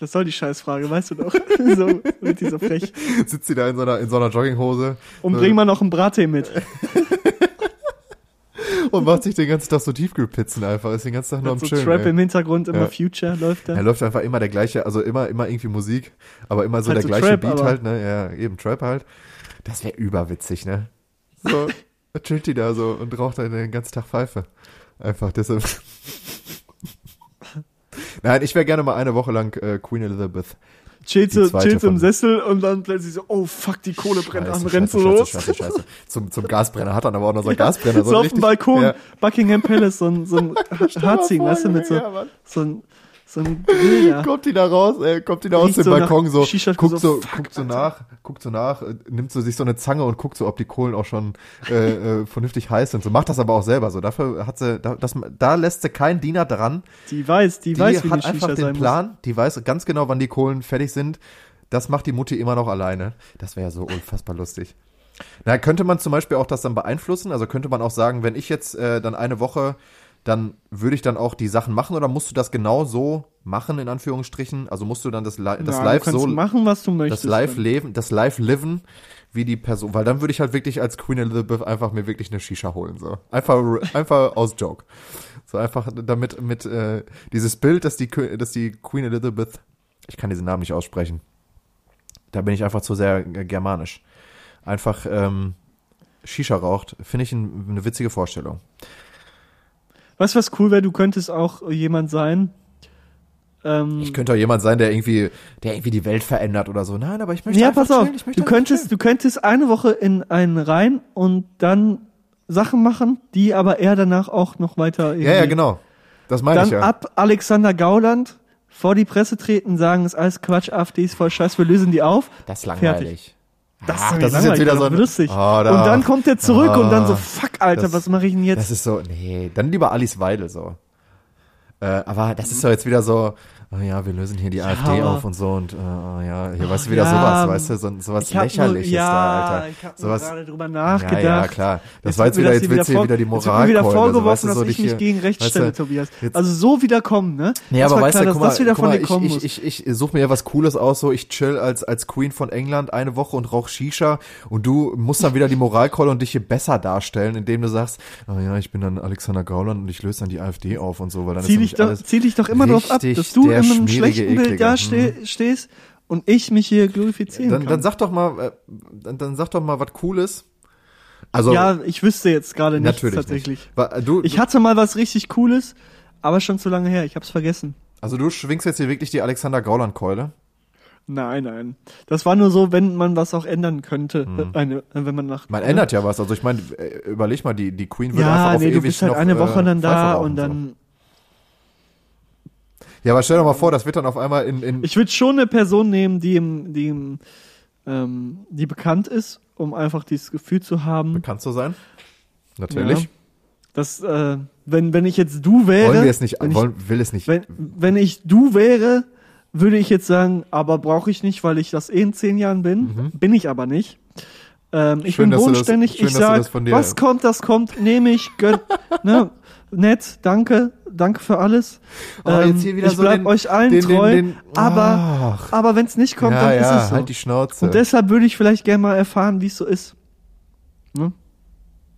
Das soll die Scheißfrage, weißt du doch. so, wird die so frech. Sitzt sie da in so einer, in so einer Jogginghose Und so, bring mal noch einen Brattee mit. und macht sich den ganzen Tag so Tiefkühlpizzen einfach, ist den ganzen Tag nur am so Chillen. Trap ey. im Hintergrund, immer Ja. Future läuft da. Er läuft einfach immer der gleiche, also immer, immer irgendwie Musik, aber immer so Halt der so gleiche Trap, Beat halt, ne? Ja, eben Trap halt. Das wäre überwitzig, ne? So, chillt die da so und raucht dann den ganzen Tag Pfeife. Einfach deshalb. Nein, ich wäre gerne mal eine Woche lang äh, Queen Elizabeth. Chillst chillst im Sessel und dann plötzlich so, oh fuck, die Kohle brennt an, rennst du los. Scheiße, scheiße, scheiße. Zum, zum Gasbrenner hat dann aber auch noch so einen Gasbrenner. so auf dem Balkon, Ja. Buckingham Palace, so ein, so ein Harzigen, weißt du, mit so, Ja, so ein, so ein. Kommt die da raus, ey, kommt die da aus dem so Balkon so, guckt so, fuck, guckt so nach, guckt so nach, äh, nimmt so sich so eine Zange und guckt so, ob die Kohlen auch schon äh, äh, vernünftig heiß sind. So macht das aber auch selber so. Dafür hat sie, da, das, da lässt sie keinen Diener dran. Die weiß, die, Die weiß, wie hat eine einfach den Plan, die weiß ganz genau, wann die Kohlen fertig sind. Das macht die Mutti immer noch alleine. Das wäre ja so unfassbar lustig. Na, könnte man zum Beispiel auch das dann beeinflussen? Also könnte man auch sagen, wenn ich jetzt äh, dann eine Woche, dann würde ich dann auch die Sachen machen oder musst du das genau so machen, in Anführungsstrichen? Also musst du dann das, Li das Ja, Live so, machen, was du möchtest. das Live-Leben, das Live-Liven, wie die Person, weil dann würde ich halt wirklich als Queen Elizabeth einfach mir wirklich eine Shisha holen, so. Einfach, einfach aus Joke. So einfach damit, mit, äh, dieses Bild, dass die, dass die Queen Elizabeth, ich kann diesen Namen nicht aussprechen. Da bin ich einfach zu sehr germanisch. Einfach, ähm, Shisha raucht, finde ich ein, eine witzige Vorstellung. Weißt du, was cool wäre? Du könntest auch jemand sein. Ähm, Ich könnte auch jemand sein, der irgendwie, der irgendwie die Welt verändert oder so. Nein, aber ich möchte ja, pass auf. Du könntest, du könntest eine Woche in einen rein und dann Sachen machen, die aber er danach auch noch weiter. Ja, ja, genau. Das meine Dann ich ja. ab Alexander Gauland vor die Presse treten, sagen, ist alles Quatsch, AfD ist voll scheiß, wir lösen die auf. Das ist Fertig. Das Ach, mir das ist jetzt wieder so ein- lustig. Oh, da- und dann kommt er zurück und dann so, Ah, fuck, Alter, das- was mache ich denn jetzt? Das ist so, nee, dann lieber Alice Weidel so. Äh, aber das ist doch jetzt wieder so, oh ja, wir lösen hier die AfD aber- auf und so und äh, oh ja, hier weißt du wieder ja, sowas, weißt du, so, sowas Ich hab lächerliches nur, ja, da, Alter. Ich habe sowas, gerade drüber ja, nachgedacht. ja, klar. Das Jetzt war jetzt wieder, jetzt willst du hier wieder die Moral wieder keulen, vorgeworfen, also, weißt du, dass ich mich gegen rechts weißt stelle, du, Tobias. Also so wieder kommen, ne? Nee, das aber weißt klar, du, dass guck mal, das wieder guck von mal dir kommen ich, muss. ich, ich, ich suche mir ja was Cooles aus, so ich chill als, als Queen von England eine Woche und rauch Shisha und du musst dann wieder die Moralkeule und dich hier besser darstellen, indem du sagst, oh ja, ich bin dann Alexander Gauland und ich löse dann die AfD auf und so, weil dann zieh ist dich, doch, zieh dich doch immer darauf ab, dass du in einem schlechten Bild da Mhm. ste stehst und ich mich hier glorifizieren dann, kann. dann sag doch mal, äh, dann, dann sag doch mal was Cooles. Also, ja, ich wüsste jetzt gerade nichts tatsächlich. nicht. Wa- Du, Ich hatte mal was richtig Cooles, aber schon zu lange her. Ich hab's vergessen. also du schwingst jetzt hier wirklich die Alexander Gauland-Keule. Nein, nein. Das war nur so, wenn man was auch ändern könnte, eine, äh, wenn man nach. Man ändert ja was. Also ich meine, äh, überleg mal, die, die Queen wird Ja, einfach auf nee, ewig du bist halt eine äh, Woche dann da rauchen, und so. Ja, aber stell dir mal vor, das wird dann auf einmal in, in Ich würde schon eine Person nehmen, die im, die im, ähm, die bekannt ist, um einfach dieses Gefühl zu haben, bekannt zu sein. Natürlich. Ja. dass äh, wenn wenn ich jetzt du wäre, Wollen wir es nicht, ich, wollen, will es nicht. wenn wenn ich du wäre, würde ich jetzt sagen, aber brauche ich nicht, weil ich das eh in zehn Jahren bin. Bin ich aber nicht. Ähm, ich. Schön, bin bodenständig. ich sag, was kommt, das kommt, nehme ich, gönn, ne, nett, danke, danke für alles. Oh, ähm, jetzt hier wieder ich so bleib den- euch allen den- treu, den- aber Ach. aber wenn es nicht kommt, ja, dann ja, ist es so. halt die Schnauze. Und deshalb würde ich vielleicht gerne mal erfahren, wie es so ist. Ne?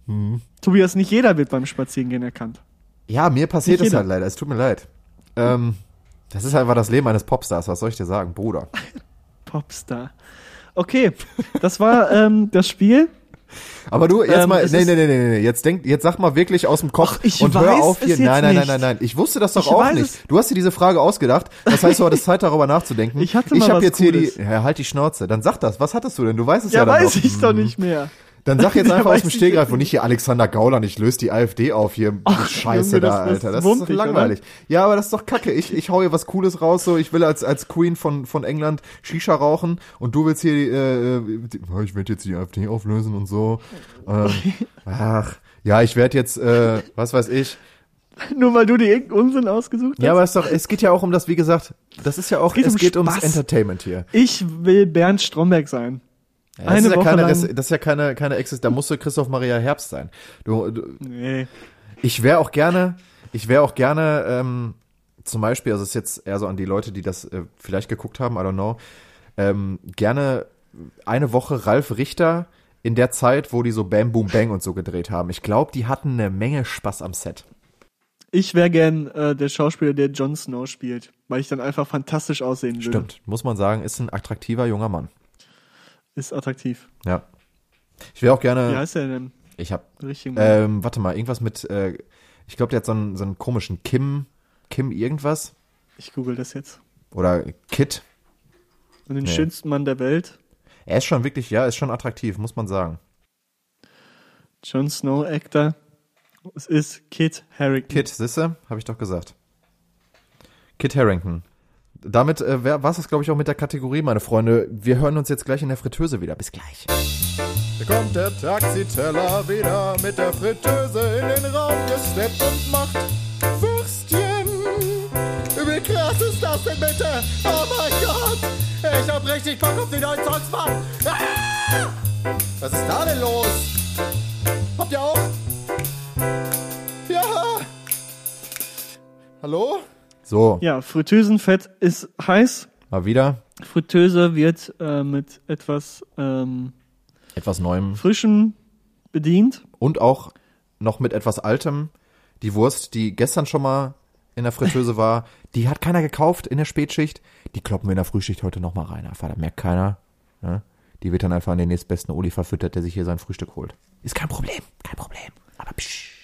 Mhm. Tobias, nicht jeder wird beim Spazierengehen erkannt. ja, mir passiert es halt leider. Es tut mir leid. Ähm, das ist einfach das Leben eines Popstars. Was soll ich dir sagen, Bruder? Popstar. Okay, das war ähm, das Spiel. Aber du, jetzt Ähm, mal, nee, nee, nee, nee, nee, jetzt denk, jetzt sag mal wirklich aus dem Kopf Ach, ich und hör auf hier. Nein, nein, nein, nein, nein. Ich wusste das doch Ich auch nicht. Du hast dir diese Frage ausgedacht. Das heißt, du hattest Zeit darüber nachzudenken. Ich hatte ich mal hab was jetzt hier Cooles. die, ja, halt die Schnauze. Dann sag das. Was hattest du denn? Du weißt es ja, Ja, dann weiß ich doch nicht mehr. Dann sag jetzt einfach aus dem jetzt und nicht hier Alexander Gauland, ich löse die AfD auf hier. Ach, Scheiße Junge, da, das Alter. Das wurmt ist doch langweilig. Ja, aber das ist doch kacke. Ich, ich hau hier was Cooles raus, so ich will als, als Queen von, von England Shisha rauchen und du willst hier, äh, äh, die, oh, ich werde jetzt die AfD auflösen und so. Ähm, ach, ja, ich werde jetzt, äh, was weiß ich. Nur weil du dir irgendeinen Unsinn ausgesucht hast. Ja, aber es, doch, es geht ja auch um das, wie gesagt, das ist ja auch, geht es um geht ums. Entertainment hier. Ich will Bernd Stromberg sein. Ja, Eine das ist ja Woche keine, das, das ist ja keine, keine Exist, da musste Christoph Maria Herbst sein. Du, du, Nee. Ich wäre auch gerne, ich wäre auch gerne, ähm, zum Beispiel, also es ist jetzt eher so an die Leute, die das äh, vielleicht geguckt haben, I don't know, ähm, gerne eine Woche Ralf Richter in der Zeit, wo die so Bam Boom Bang und so gedreht haben. Ich glaube, die hatten eine Menge Spaß am Set. Ich wäre gern äh, der Schauspieler, der Jon Snow spielt, weil ich dann einfach fantastisch aussehen würde. Stimmt, muss man sagen, ist ein attraktiver junger Mann. Ist attraktiv. Ja. Ich wäre auch Wie gerne, heißt der denn? ich habe, Richtig. ähm, warte mal, irgendwas mit, äh, ich glaube, der hat so einen, so einen komischen Kim, Kim irgendwas ich google das jetzt. oder Kit. Und den Nee. schönsten Mann der Welt, Er ist schon wirklich, ja, ist schon attraktiv, muss man sagen. Jon Snow Actor. Es ist Kit Harington. Kit, sisse, habe ich doch gesagt. Kit Harrington. Damit äh, war es, glaube ich, auch mit der Kategorie, meine Freunde. Wir hören uns jetzt gleich in der Fritteuse wieder. Bis gleich. Hier kommt der Taxiteller wieder mit der Fritteuse in den Raum gesteppt und macht Würstchen. Wie krass ist das denn bitte? Oh mein Gott! Ich hab richtig Bock auf die neuen Songs, Mann! Ah! Was ist da denn los? Habt ihr auch? Ja! Hallo? So, Ja, Fritteusenfett ist heiß. mal wieder Fritteuse wird äh, mit etwas ähm, etwas Neuem Frischem bedient. und auch noch mit etwas Altem. Die Wurst, die gestern schon mal in der Fritteuse war, die hat keiner gekauft in der Spätschicht. Die kloppen wir in der Frühschicht heute noch mal rein. Einfach, da merkt keiner. Ne? Die wird dann einfach an den nächstbesten Oli verfüttert, der sich hier sein Frühstück holt. Ist kein Problem, kein Problem. Aber pssst.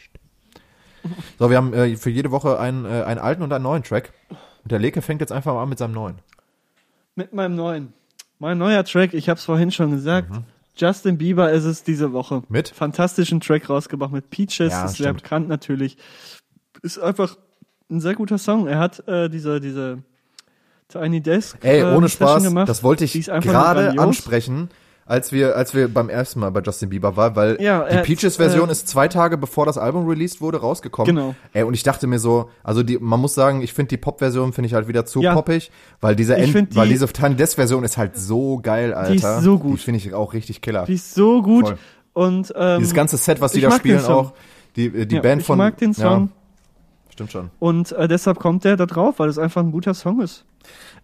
So, wir haben äh, für jede Woche einen, äh, einen alten und einen neuen Track. Und der Leke fängt jetzt einfach mal an mit seinem neuen. Mit meinem neuen. Mein neuer Track, ich habe es vorhin schon gesagt. Mhm. Justin Bieber ist es diese Woche. Mit? Fantastischen Track rausgebracht mit Peaches, Ja, ist sehr stimmt. bekannt natürlich. Ist einfach ein sehr guter Song. Er hat äh, diese, diese Tiny Desk Ey, äh, ohne Spaß, gemacht. das wollte ich gerade ansprechen. Als wir, als wir beim ersten Mal bei Justin Bieber waren, weil Ja, die er- Peaches-Version äh, ist zwei Tage bevor das Album released wurde rausgekommen. Genau. Ey, und ich dachte mir so, also die, man muss sagen, ich finde die Pop-Version finde ich halt wieder zu Ja. poppig, weil diese Ich End, die- weil diese Tiny Desk-Version ist halt so geil, Alter. ist so gut. Die finde ich auch richtig killer. Die ist so gut. Voll. Und ähm, Dieses ganze Set, was die ich da spielen auch, die, äh, die ja, Band ich von. mag den Song. Stimmt schon. und äh, deshalb kommt der da drauf, weil es einfach ein guter Song ist.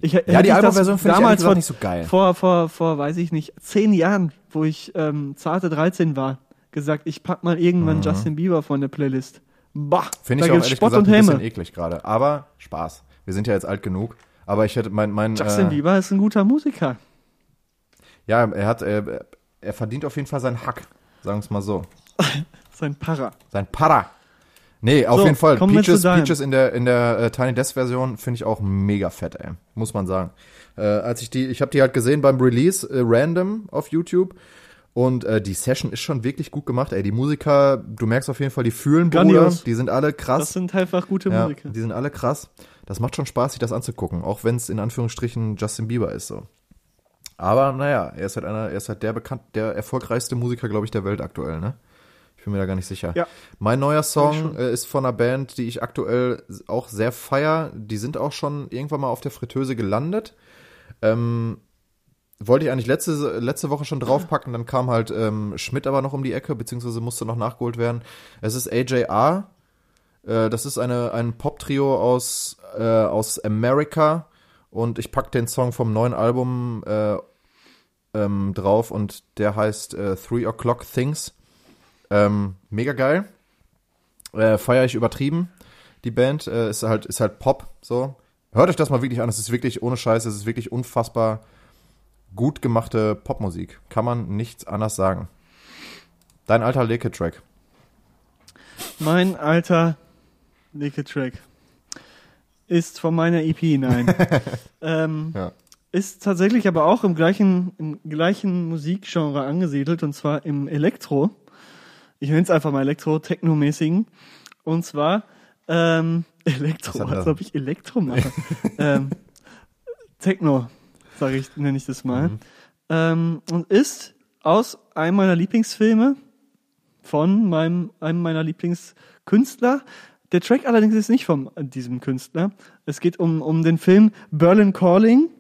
Ich, Ja, die Albumversion finde ich damals vor, nicht so geil. vor, vor, vor, weiß ich nicht, zehn Jahren, wo ich ähm, zarte 13 war, gesagt, ich pack mal irgendwann Justin Bieber von der Playlist. Bah, Mhm. Finde ich auch ehrlich Spott gesagt ein bisschen eklig gerade. Aber Spaß. Wir sind ja jetzt alt genug. Aber ich hätte mein, mein Justin äh, Bieber ist ein guter Musiker. Ja, er hat, äh, er verdient auf jeden Fall seinen Hack. Sagen wir es mal so. Sein Para. Sein Para. Nee, auf So, jeden Fall. Peaches. Peaches in der, in der äh, Tiny Desk Version finde ich auch mega fett, ey. Muss man sagen. Äh, als ich die, ich habe die halt gesehen beim Release äh, random auf YouTube. Und äh, die Session ist schon wirklich gut gemacht, ey. Die Musiker, du merkst auf jeden Fall, die fühlen Bruder. Die sind alle Das krass. sind einfach gute Ja, Musiker. die sind alle krass. Das macht schon Spaß, sich das anzugucken, auch wenn es in Anführungsstrichen Justin Bieber ist so. Aber naja, er ist halt einer, er ist halt der bekannt, der erfolgreichste Musiker, glaube ich, der Welt aktuell, ne? Bin mir da gar nicht sicher. Ja. Mein neuer Song äh, ist von einer Band, die ich aktuell auch sehr feier. Die sind auch schon irgendwann mal auf der Fritteuse gelandet. Ähm, wollte ich eigentlich letzte, letzte Woche schon draufpacken, dann kam halt ähm, Schmidt aber noch um die Ecke, beziehungsweise musste noch nachgeholt werden. Es ist AJR. Äh, das ist eine, ein Pop-Trio aus, äh, aus America. Und ich pack den Song vom neuen Album äh, ähm, drauf und der heißt äh, Three O'Clock Things. Ähm, mega geil. Äh, Feier ich übertrieben. Die Band äh, ist halt ist halt Pop so. Hört euch das mal wirklich an. Es ist wirklich ohne Scheiß. Es ist wirklich unfassbar gut gemachte Popmusik. Kann man nichts anders sagen. Dein alter Leke-Track. Mein alter Nickel-Track ist von meiner EP hinein. ähm, Ja. Ist tatsächlich aber auch im gleichen, im gleichen Musikgenre angesiedelt und zwar im Elektro. Ich nenne es einfach mal Elektro-Techno-mäßigen. Und zwar ähm, Elektro, als ob ich Elektro mache. ähm, Techno, sage ich, nenne ich das mal. Mhm. Ähm, und ist aus einem meiner Lieblingsfilme von meinem, einem meiner Lieblingskünstler. Der Track allerdings ist nicht von diesem Künstler. Es geht um, um den Film Berlin Calling.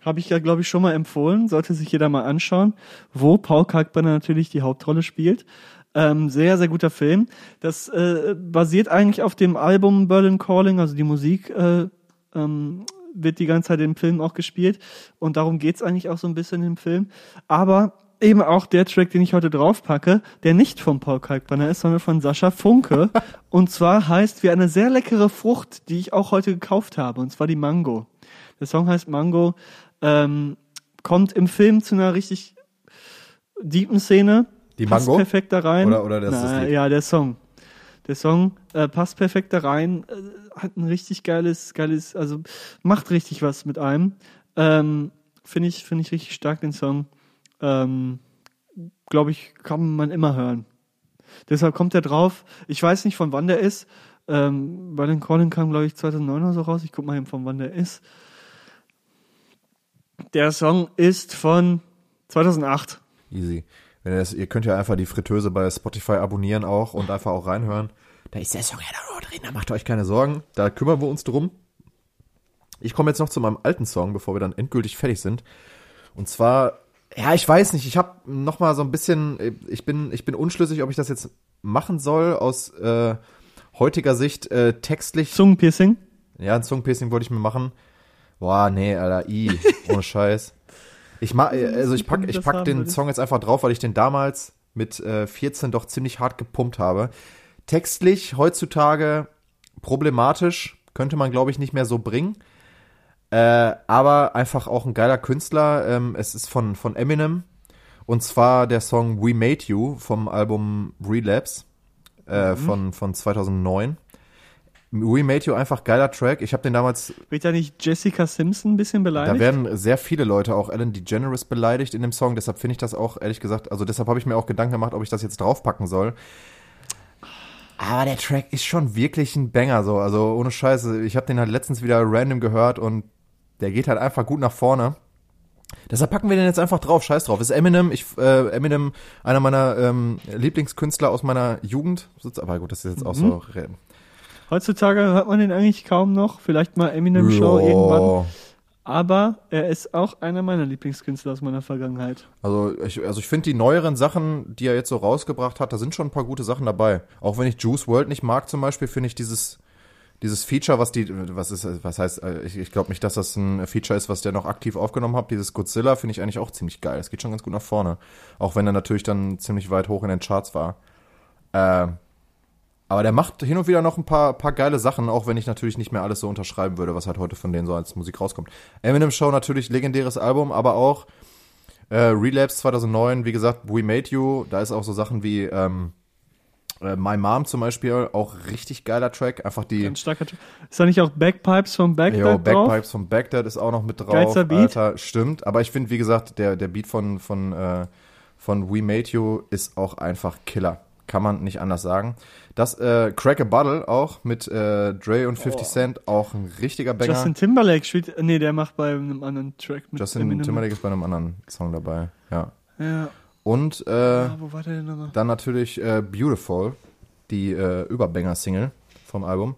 Habe ich ja, glaube ich, schon mal empfohlen. Sollte sich jeder mal anschauen, wo Paul Kalkbrenner natürlich die Hauptrolle spielt. Ähm, sehr, sehr guter Film. Das äh, basiert eigentlich auf dem Album Berlin Calling, also die Musik äh, ähm, wird die ganze Zeit im Film auch gespielt. Und darum geht's eigentlich auch so ein bisschen im Film. Aber eben auch der Track, den ich heute draufpacke, der nicht von Paul Kalkbrenner ist, sondern von Sascha Funke. und zwar heißt wie eine sehr leckere Frucht, die ich auch heute gekauft habe, und zwar die Mango. Der Song heißt Mango, ähm, kommt im Film zu einer richtig deepen Szene. Die passt Mango? perfekt da rein. Oder- oder das ist das Na, Lied? Ja, der Song. Der Song äh, passt perfekt da rein, äh, hat ein richtig geiles, geiles, also macht richtig was mit einem. Ähm, finde ich, finde ich richtig stark den Song. Ähm, Glaube ich, kann man immer hören. Deshalb kommt er drauf. Ich weiß nicht, von wann der ist. Ähm, bei den Calling kam, glaube ich, 2009 oder so raus. Ich guck mal eben, von wann der ist. Der Song ist von 2008. Easy. Wenn ihr, das, ihr könnt ja einfach die Fritteuse bei Spotify abonnieren auch und einfach auch reinhören. Da ist der Song ja da nur drin, da macht euch keine Sorgen. Da kümmern wir uns drum. Ich komme jetzt noch zu meinem alten Song, bevor wir dann endgültig fertig sind. Und zwar, ja, ich weiß nicht, ich habe noch mal so ein bisschen, ich bin, ich bin unschlüssig, ob ich das jetzt machen soll aus äh, heutiger Sicht äh, textlich. Zungenpiercing. Ja, ein Zungenpiercing wollte ich mir machen. Boah, nee, Alter, i, ohne Scheiß. Ich mag, also ich pack, Wenn du ich pack den. Song jetzt einfach drauf, weil ich den damals mit äh, 14 doch ziemlich hart gepumpt habe. Textlich heutzutage problematisch, könnte man glaube ich nicht mehr so bringen. Äh, aber einfach auch ein geiler Künstler. Ähm, es ist von, von Eminem. Und zwar der Song We Made You vom Album Relapse äh, Mhm. von, von 2009. We Made You einfach geiler Track. Ich habe den damals Wird da nicht Jessica Simpson ein bisschen beleidigt? da werden sehr viele Leute, auch Ellen DeGeneres, beleidigt in dem Song. Deshalb finde ich das auch, ehrlich gesagt, also deshalb habe ich mir auch Gedanken gemacht, ob ich das jetzt draufpacken soll. Aber der Track ist schon wirklich ein Banger, so. Also ohne Scheiße. Ich habe den halt letztens wieder random gehört und der geht halt einfach gut nach vorne. Deshalb packen wir den jetzt einfach drauf, scheiß drauf. Ist Eminem, ich, äh, Eminem, einer meiner ähm, Lieblingskünstler aus meiner Jugend. Aber gut, das ist jetzt auch so. Heutzutage hört man den eigentlich kaum noch. Vielleicht mal Eminem Show Ja. irgendwann. Aber er ist auch einer meiner Lieblingskünstler aus meiner Vergangenheit. Also ich, also ich finde die neueren Sachen, die er jetzt so rausgebracht hat, da sind schon ein paar gute Sachen dabei. Auch wenn ich Juice World nicht mag zum Beispiel, finde ich dieses dieses Feature, was die, was ist, was heißt, äh, ich, ich glaube nicht, dass das ein Feature ist, was der noch aktiv aufgenommen hat. Dieses Godzilla finde ich eigentlich auch ziemlich geil. Das geht schon ganz gut nach vorne. Auch wenn er natürlich dann ziemlich weit hoch in den Charts war. Ähm, aber der macht hin und wieder noch ein paar, paar geile Sachen, auch wenn ich natürlich nicht mehr alles so unterschreiben würde, was halt heute von denen so als Musik rauskommt. Eminem Show natürlich legendäres Album, aber auch äh, Relapse 2009, wie gesagt, We Made You, da ist auch so Sachen wie ähm, äh, My Mom zum Beispiel, auch richtig geiler Track. Einfach die Ganz starker Track. Ist da nicht auch Bagpipes vom Bagdad Jo? Bagpipes von Bagdad ist auch noch mit drauf. Geilster Beat. Alter, stimmt. Aber ich finde, wie gesagt, der, der Beat von, von, äh, von We Made You ist auch einfach Killer. Kann man nicht anders sagen. Das äh, Crack a Bottle auch mit äh, Dre und 50 Cent auch ein richtiger Banger. Justin Timberlake spielt, nee, der macht bei einem anderen Track mit Justin Eminem. Timberlake ist bei einem anderen Song dabei. Ja. Ja. Und äh, Ah, wo war der denn nochmal? Dann natürlich äh, Beautiful, die äh, Überbanger-Single vom Album.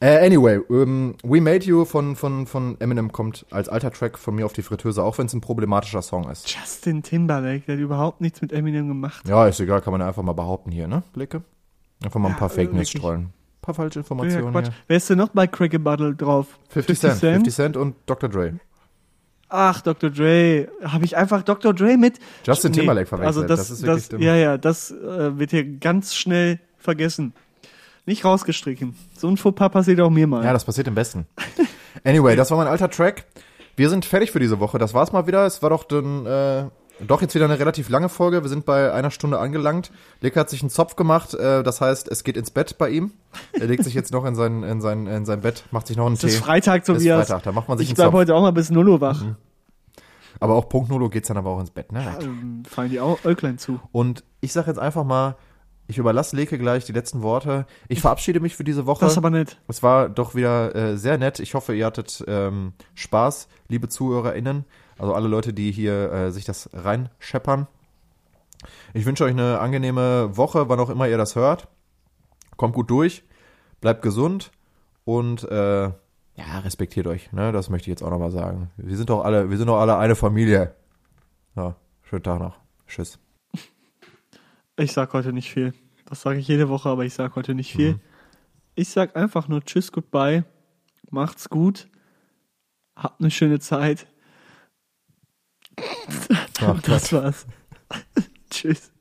Äh, anyway, ähm, We Made You von, von, von Eminem kommt als alter Track von mir auf die Fritteuse, auch wenn es ein problematischer Song ist. Justin Timberlake, der hat überhaupt nichts mit Eminem gemacht. Ja, ist egal, kann man ja einfach mal behaupten hier, ne, Blicke? Einfach mal ein Ja, paar Fake News streuen. Ein paar falsche Ja, Informationen Quatsch. hier. Wer ist denn noch bei Crack a Bottle drauf? 50 Cent, 50 Cent und Dr. Dre. Ach, Dr. Dre. Habe ich einfach Dr. Dre mit? Justin Nee, Timberlake verwechselt. Also das, das ist das, wirklich dumm. ja, ja, das äh, wird hier ganz schnell vergessen. Nicht rausgestrichen. So ein Fauxpas passiert auch mir mal. Ja, das passiert im Besten. Anyway, das war mein alter Track. Wir sind fertig für diese Woche. Das war's mal wieder. Es war doch dann, äh, doch jetzt wieder eine relativ lange Folge. Wir sind bei einer Stunde angelangt. Lek hat sich einen Zopf gemacht. Äh, das heißt, es geht ins Bett bei ihm. Er legt sich jetzt noch in sein, in sein, in sein Bett, macht sich noch einen es Tee. ist Freitag, so Ist wie er Freitag, da macht man sich Ich einen bleib Zopf. Mhm. heute auch mal bis 0 Uhr wach. Aber auch Punkt Null Uhr geht's dann aber auch ins Bett, ne? Ähm, fallen die auch Äuglein zu. Und ich sag jetzt einfach mal, ich überlasse Leke gleich die letzten Worte. Ich verabschiede mich für diese Woche. Das ist aber nett. Es war doch wieder äh, sehr nett. Ich hoffe, ihr hattet ähm, Spaß, liebe ZuhörerInnen. Also alle Leute, die hier äh, sich das reinscheppern. Ich wünsche euch eine angenehme Woche, wann auch immer ihr das hört. Kommt gut durch, bleibt gesund und äh, ja, respektiert euch. Ne? Das möchte ich jetzt auch nochmal sagen. Wir sind doch alle, wir sind doch alle eine Familie. Ja, schönen Tag noch. Tschüss. Ich sag heute nicht viel. Das sage ich jede Woche, aber ich sag heute nicht viel. Mhm. Ich sag einfach nur Tschüss, Goodbye. Macht's gut. Habt eine schöne Zeit. Ach, Das war's. Tschüss.